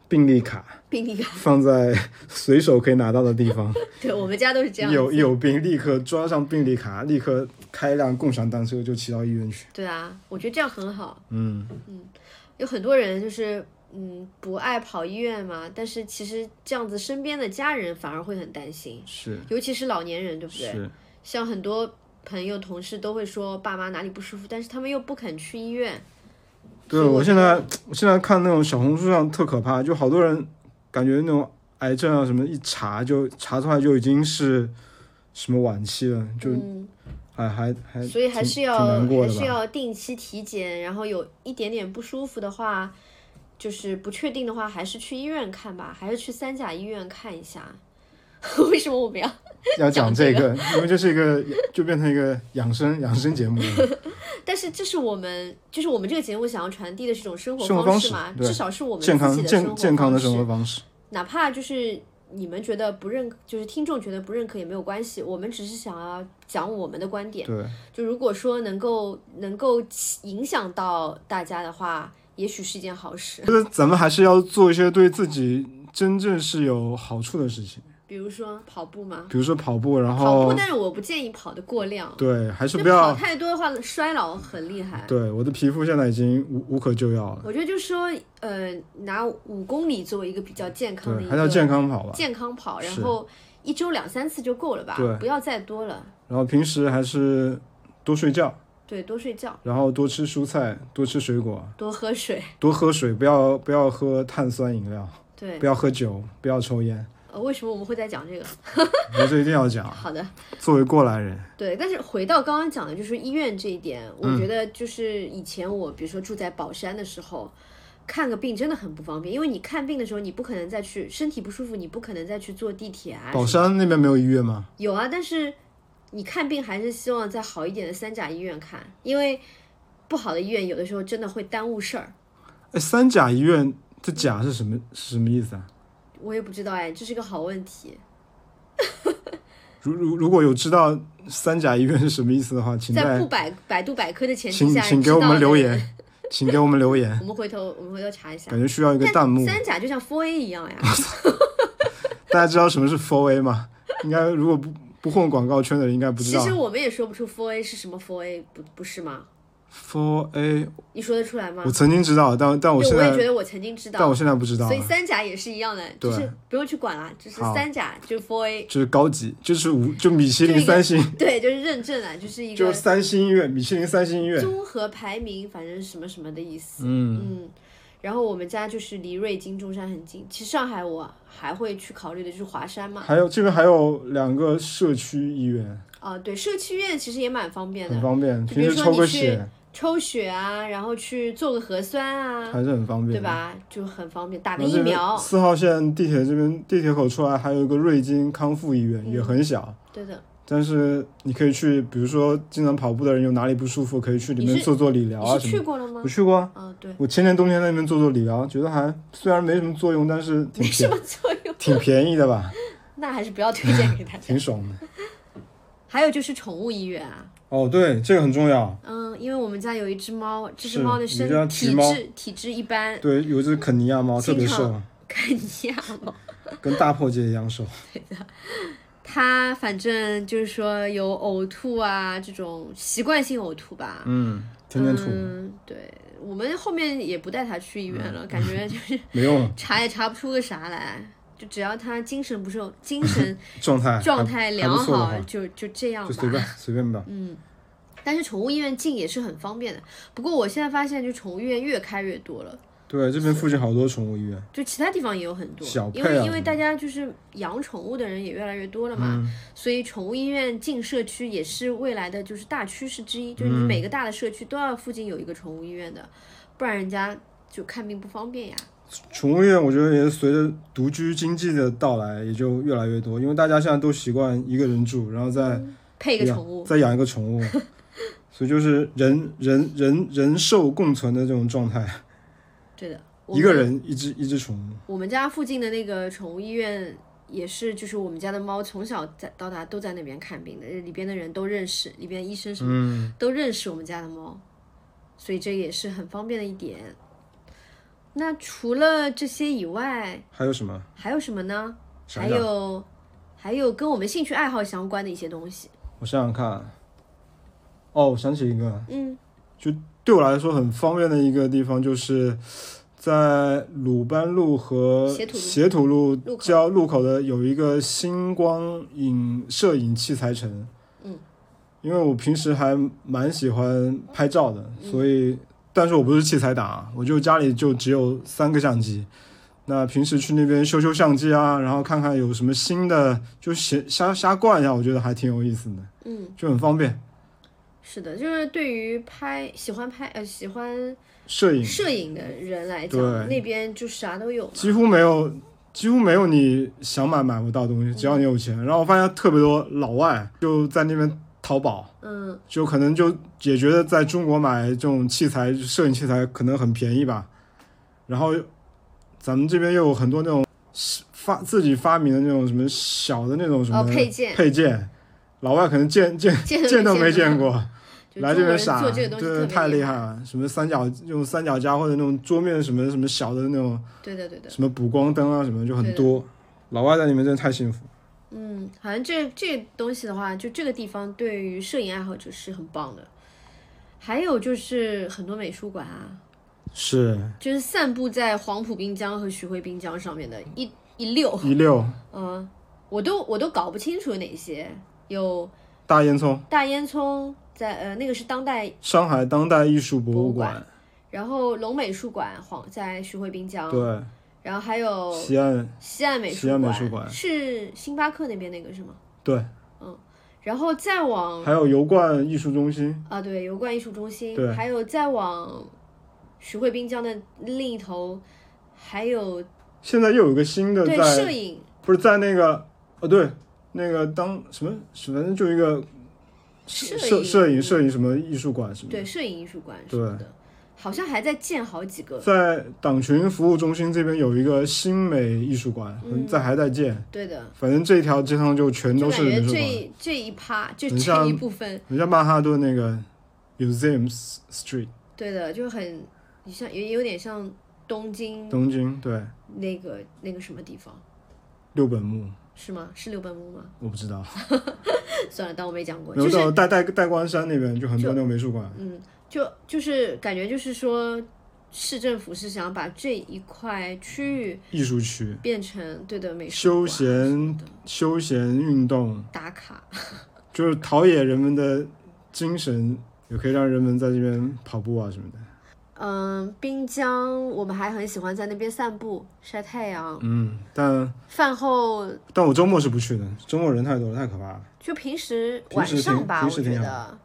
B: 病历卡，
A: 病历卡，
B: 放在随手可以拿到的地方，
A: 对我们家都是这样
B: 有。有病立刻抓上病历卡，立刻开一辆共享单车就骑到医院去。
A: 对啊，我觉得这样很好。
B: 嗯，
A: 有很多人就是嗯不爱跑医院嘛，但是其实这样子身边的家人反而会很担心，
B: 是
A: 尤其是老年人，对不对？
B: 是，
A: 像很多朋友同事都会说爸妈哪里不舒服，但是他们又不肯去医院。
B: 对
A: 我
B: 我现在我现在看那种小红书上特可怕，就好多人感觉那种癌症啊什么一查就查出来就已经是什么晚期了，就
A: 嗯，
B: 哎还还
A: 所以还是要还是？要定期体检，然后有一点点不舒服的话，就是不确定的话，还是去医院看吧，还是去三甲医院看一下。为什么我们要？
B: 要讲
A: 讲这
B: 这个，因为这是一个就变成一个养生养生节目了。
A: 但是这是我们，就是我们这个节目想要传递的是一种生活
B: 方式
A: 方嘛，
B: 对
A: 至少是我们
B: 健康
A: 自己的生活
B: 健健康的
A: 方式
B: 生活方式，
A: 哪怕就是你们觉得不认，就是听众觉得不认可也没有关系，我们只是想要讲我们的观点。
B: 对，
A: 就如果说能够能够影响到大家的话，也许是一件好事。
B: 就是咱们还是要做一些对自己真正是有好处的事情，
A: 比如说跑步吗，
B: 比如说跑步，然后
A: 跑步，但是我不建议跑得过量，
B: 对，还是不要
A: 太多的话衰老很厉害。
B: 对我的皮肤现在已经无无可救药了，
A: 我觉得就是说，呃，拿五公里作为一个比较健康的，一个
B: 还是要健康跑吧。
A: 健康跑，然后一周两三次就够了吧
B: 对，
A: 不要再多了。
B: 然后平时还是多睡觉，
A: 对，多睡觉，
B: 然后多吃蔬菜，多吃水果，
A: 多喝水。
B: 多喝水，不要不要喝碳酸饮料，
A: 对，
B: 不要喝酒，不要抽烟，
A: 呃，为什么我们会在讲这个？
B: 我觉得这一定要讲。
A: 好的，
B: 作为过来人，
A: 对，但是回到刚刚讲的，就是医院这一点，我
B: 嗯
A: 觉得就是以前我比如说住在宝山的时候，看个病真的很不方便，因为你看病的时候，你不可能再去身体不舒服，你不可能再去坐地铁啊。
B: 宝山那边没有医院吗？
A: 有啊，但是你看病还是希望在好一点的三甲医院看，因为不好的医院有的时候真的会耽误事儿。
B: 哎，三甲医院这甲是什么是什么意思啊？
A: 我也不知道哎，这是个好问题。
B: 如如如果有知道三甲医院是什么意思的话，请在
A: 百百度百科的前提
B: 请
A: 下，
B: 请给我。们留言，请给我们留言，
A: 我们回头我们回头查一下。
B: 感觉需要一个弹幕。
A: 三甲就像 Four A 一样呀，
B: 大家知道什么是 Four A 吗？应该如果不不混广告圈的人应该不知道
A: 其实。我们也说不出 Four A 是什么 Four A，不不是吗？
B: Four A
A: 你说得出来吗
B: 我？曾经知道，但但我，现在
A: 我也觉得我曾经知道，
B: 但我现在不知道
A: 所以。三甲也是一样的，就是不用去管了，就是三甲就是 Four A，
B: 就是高级，就是五就米其林三星，
A: 对，就是认证了，就是一个
B: 就是三星医院，米其林三星医院。
A: 综合排名，反正什么什么的意思。
B: 嗯，
A: 嗯，然后我们家就是离瑞金中山很近。其实上海我还会去考虑的就是华山嘛。
B: 还有这边还有两个社区医院，
A: 啊，对，社区医院其实也蛮方便的
B: 很，方便，平时抽个血
A: 抽血啊，然后去做个核酸啊，
B: 还是很方便，
A: 对？吧？就很方便，打个疫苗。
B: 四号线地铁这边地铁口出来还有一个瑞金康复医院，
A: 嗯
B: 也很小，
A: 对的，
B: 但是你可以去，比如说经常跑步的人有哪里不舒服，可以去里面做做理疗啊什么的。
A: 去过了吗
B: 我？去过啊，
A: 嗯，对，
B: 我前年冬天在那边做做理疗，觉得还虽然没什么作用，但是挺
A: 没什
B: 便
A: 么作用，
B: 挺便宜的吧，
A: 那还是不要推荐给大 家。
B: 挺爽的。
A: 还有就是宠物医院啊，
B: 哦，对，这个很重要。
A: 嗯，因为我们家有一只猫，这只猫的身体质体质一般，
B: 对，有一只肯尼亚猫特别瘦，
A: 肯尼亚猫。
B: 跟大破戒一样瘦。
A: 对的它反正就是说有呕吐啊，这种习惯性呕吐吧。
B: 嗯，天天吐，
A: 嗯，对，我们后面也不带它去医院了，感觉就是
B: 没用，
A: 查也查不出个啥来。就只要他精神不受，精神
B: 状态
A: 状态良好，就就这样吧。
B: 就随便 随便吧。
A: 嗯，但是宠物医院进也是很方便的。不过我现在发现，就宠物医院越开越多了，
B: 对，这边附近好多宠物医院。
A: 就其他地方也有很多。
B: 小
A: 因为因为大家就是养宠物的人也越来越多了嘛，
B: 嗯，
A: 所以宠物医院进社区也是未来的就是大趋势之一，就是
B: 嗯
A: 你每个大的社区都要附近有一个宠物医院的，不然人家就看病不方便呀。
B: 宠物医院我觉得也随着独居经济的到来，也就越来越多，因为大家现在都习惯一个人住，然后再养
A: 配一个宠物，
B: 再养一个宠物，所以就是人人人人兽共存的这种状态，
A: 对的，
B: 一个人一只一只宠物。
A: 我们家附近的那个宠物医院也是，就是我们家的猫从小在到大都在那边看病的，里边的人都认识，里边医生什么、
B: 嗯，
A: 都认识我们家的猫，所以这也是很方便的一点。那除了这些以外，
B: 还有什么？
A: 还有什么呢？还有还有跟我们兴趣爱好相关的一些东西。
B: 我想想看。哦，我想起一个，
A: 嗯，就
B: 对我来说很方便的一个地方，就是在鲁班路和
A: 斜土路
B: 交路口的有一个星光影摄影器材城。
A: 嗯，
B: 因为我平时还蛮喜欢拍照的，
A: 嗯
B: 所以，但是我不是器材党，我就家里就只有三个相机。那平时去那边修修相机啊，然后看看有什么新的，就瞎瞎瞎逛一下，我觉得还挺有意思的，
A: 嗯，
B: 就很方便。
A: 是的，就是对于拍喜欢拍呃喜欢
B: 摄影
A: 摄影的人来讲，那边就啥都有。
B: 几乎没有，几乎没有你想买买不到的东西，只要你有钱。然后我发现特别多老外就在那边淘宝，
A: 嗯，
B: 就可能就也觉得在中国买这种器材，摄影器材可能很便宜吧。然后咱们这边又有很多那种发自己发明的那种什么小的那种什么
A: 哦配件
B: 配件，老外可能见见
A: 见都
B: 没
A: 见
B: 见过。来这边傻，对，太厉
A: 害
B: 害了！什么三角用三角架或者那种桌面什么什么小的那种
A: 对的对的，
B: 什么补光灯啊什么就很多。老外在里面真的太幸福。
A: 嗯，好像这这个东西的话，就这个地方对于摄影爱好者是很棒的。还有就是很多美术馆啊，
B: 是。
A: 就是散布在黄浦滨江和徐汇滨江上面的一一溜，
B: 一溜。
A: 嗯，我都我都搞不清楚哪些，有
B: 大烟囱，
A: 大烟囱在呃那个是当代，
B: 上海当代艺术博物
A: 馆，然后龙美术馆黄在徐汇滨江，
B: 对，
A: 然后还有
B: 西岸，
A: 西岸美术
B: 西岸美术馆
A: 是星巴克那边那个是吗？
B: 对，嗯
A: 然后再往
B: 还有油罐艺术中心，
A: 啊对油罐艺术中心，
B: 对
A: 还有再往徐汇滨江的另一头，还有
B: 现在又有一个新的
A: 对摄，影
B: 不是在那个，哦对，那个当什么，反正就一个
A: 摄
B: 摄摄影摄影什么艺术馆什么的，
A: 对摄影艺术馆什么的，好像还在建好几个，
B: 在党群服务中心这边有一个新美艺术馆，
A: 嗯
B: 在还在建，
A: 对的。
B: 反正这一条街上就全都是美术馆。
A: 这这一趴就这一部分，
B: 很像曼哈顿那个 Museum Street，
A: 对的，就很像也有点像东京
B: 东京对
A: 那个那个什么地方，
B: 六本木，
A: 是吗？是六本木吗？
B: 我不知道，
A: 算了，当我没讲过。就是
B: 到代代代官山那边就很多那种美术馆，
A: 嗯，就就是感觉就是说，市政府是想把这一块区域
B: 艺术区、
A: 变成对的美术
B: 休闲休闲运动，
A: 打卡，
B: 就是陶冶人们的精神，也可以让人们在这边跑步啊什么的。
A: 嗯，滨江我们还很喜欢在那边散步晒太阳。
B: 嗯，但
A: 饭后
B: 但我周末是不去的，周末人太多了，太可怕了。
A: 就平时晚上吧，我觉得，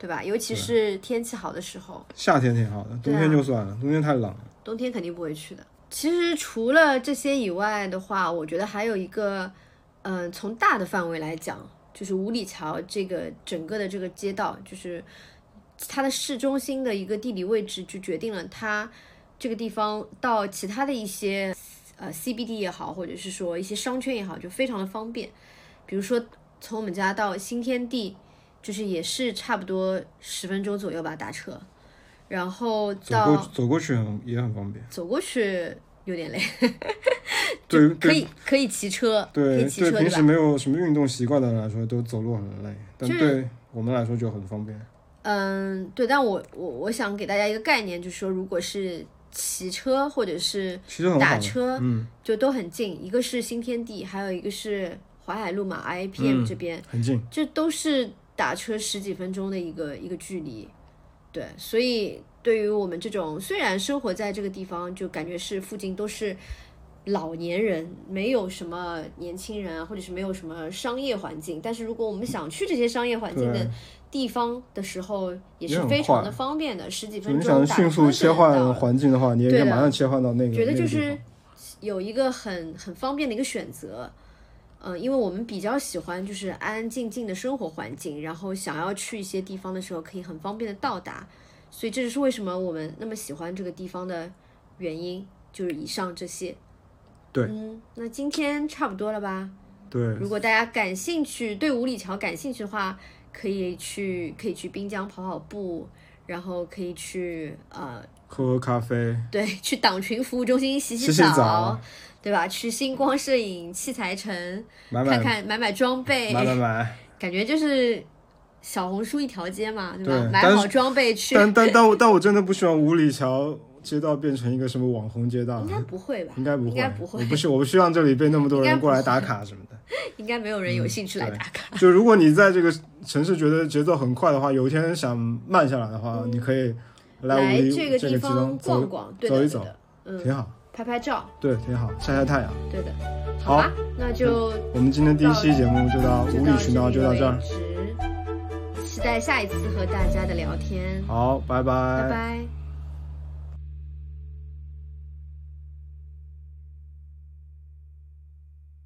A: 对吧？尤其是天气好的时候，
B: 夏天挺好的，冬天就算了，冬天太冷了。
A: 冬天肯定不会去的。其实除了这些以外的话，我觉得还有一个，嗯、从大的范围来讲，就是五里桥这个整个的这个街道，就是它的市中心的一个地理位置，就决定了它这个地方到其他的一些呃 CBD 也好，或者是说一些商圈也好，就非常的方便。比如说从我们家到新天地，就是也是差不多十分钟左右吧，打车。然后
B: 走走过去很也很方便。
A: 走过去有点累，
B: 对对
A: 可以可以骑车，
B: 对
A: 车
B: 对，平时？没有什么运动习惯的人来说，都走路很累，但对我们来说就很方便。
A: 嗯，对，但我我我想给大家一个概念，就是说，如果是骑车或者是打车，
B: 嗯，
A: 就都很近，一个是新天地，还有一个是淮海路嘛，IPM
B: 嗯
A: 这边，
B: 很近。
A: 这都是打车十几分钟的一个一个距离，对，所以对于我们这种虽然生活在这个地方，就感觉是附近都是老年人，没有什么年轻人啊，或者是没有什么商业环境，但是如果我们想去这些商业环境的地方的时候，也是非常的方便的，十几分钟打
B: 想迅速切换环境的话，你也可以马上切换到那个。
A: 觉得就是有一个很很方便的一个选择。嗯，因为我们比较喜欢就是安安静静的生活环境，然后想要去一些地方的时候可以很方便的到达，所以这就是为什么我们那么喜欢这个地方的原因，就是以上这些。
B: 对
A: 嗯，那今天差不多了吧？
B: 对
A: 如果大家感兴趣，对五里桥感兴趣的话，可以去可以去滨江跑跑步，然后可以去呃
B: 喝喝咖啡，
A: 对，去党群服务中心洗
B: 洗
A: 澡 对吧？去星光摄影器材城
B: 买买
A: 看看买买装备，
B: 买买买。
A: 感觉就是小红书一条街嘛，对吧？
B: 对
A: 买好装备去，
B: 但但但我但我真的不希望五里桥街道变成一个什么网红街道
A: 应，该不会吧？
B: 应该不会，
A: 应该不会
B: 我不希我不希望这里被那么多人过来打卡什么的。
A: 应该没有人有兴趣来打卡。
B: 就如果你在这个城市觉得节奏很快的话，有一天想慢下来的话，你可以来五
A: 这个地
B: 方
A: 方逛逛，对
B: 走一走
A: 嗯，
B: 挺好，
A: 拍拍照，
B: 对，挺好，晒晒太阳。
A: 对的。
B: 好
A: 吧，那就
B: 我们今天第一期节目就到
A: 就
B: 无理取闹就到这儿，
A: 期待下一次和大家的聊天，
B: 好，拜拜
A: 拜拜。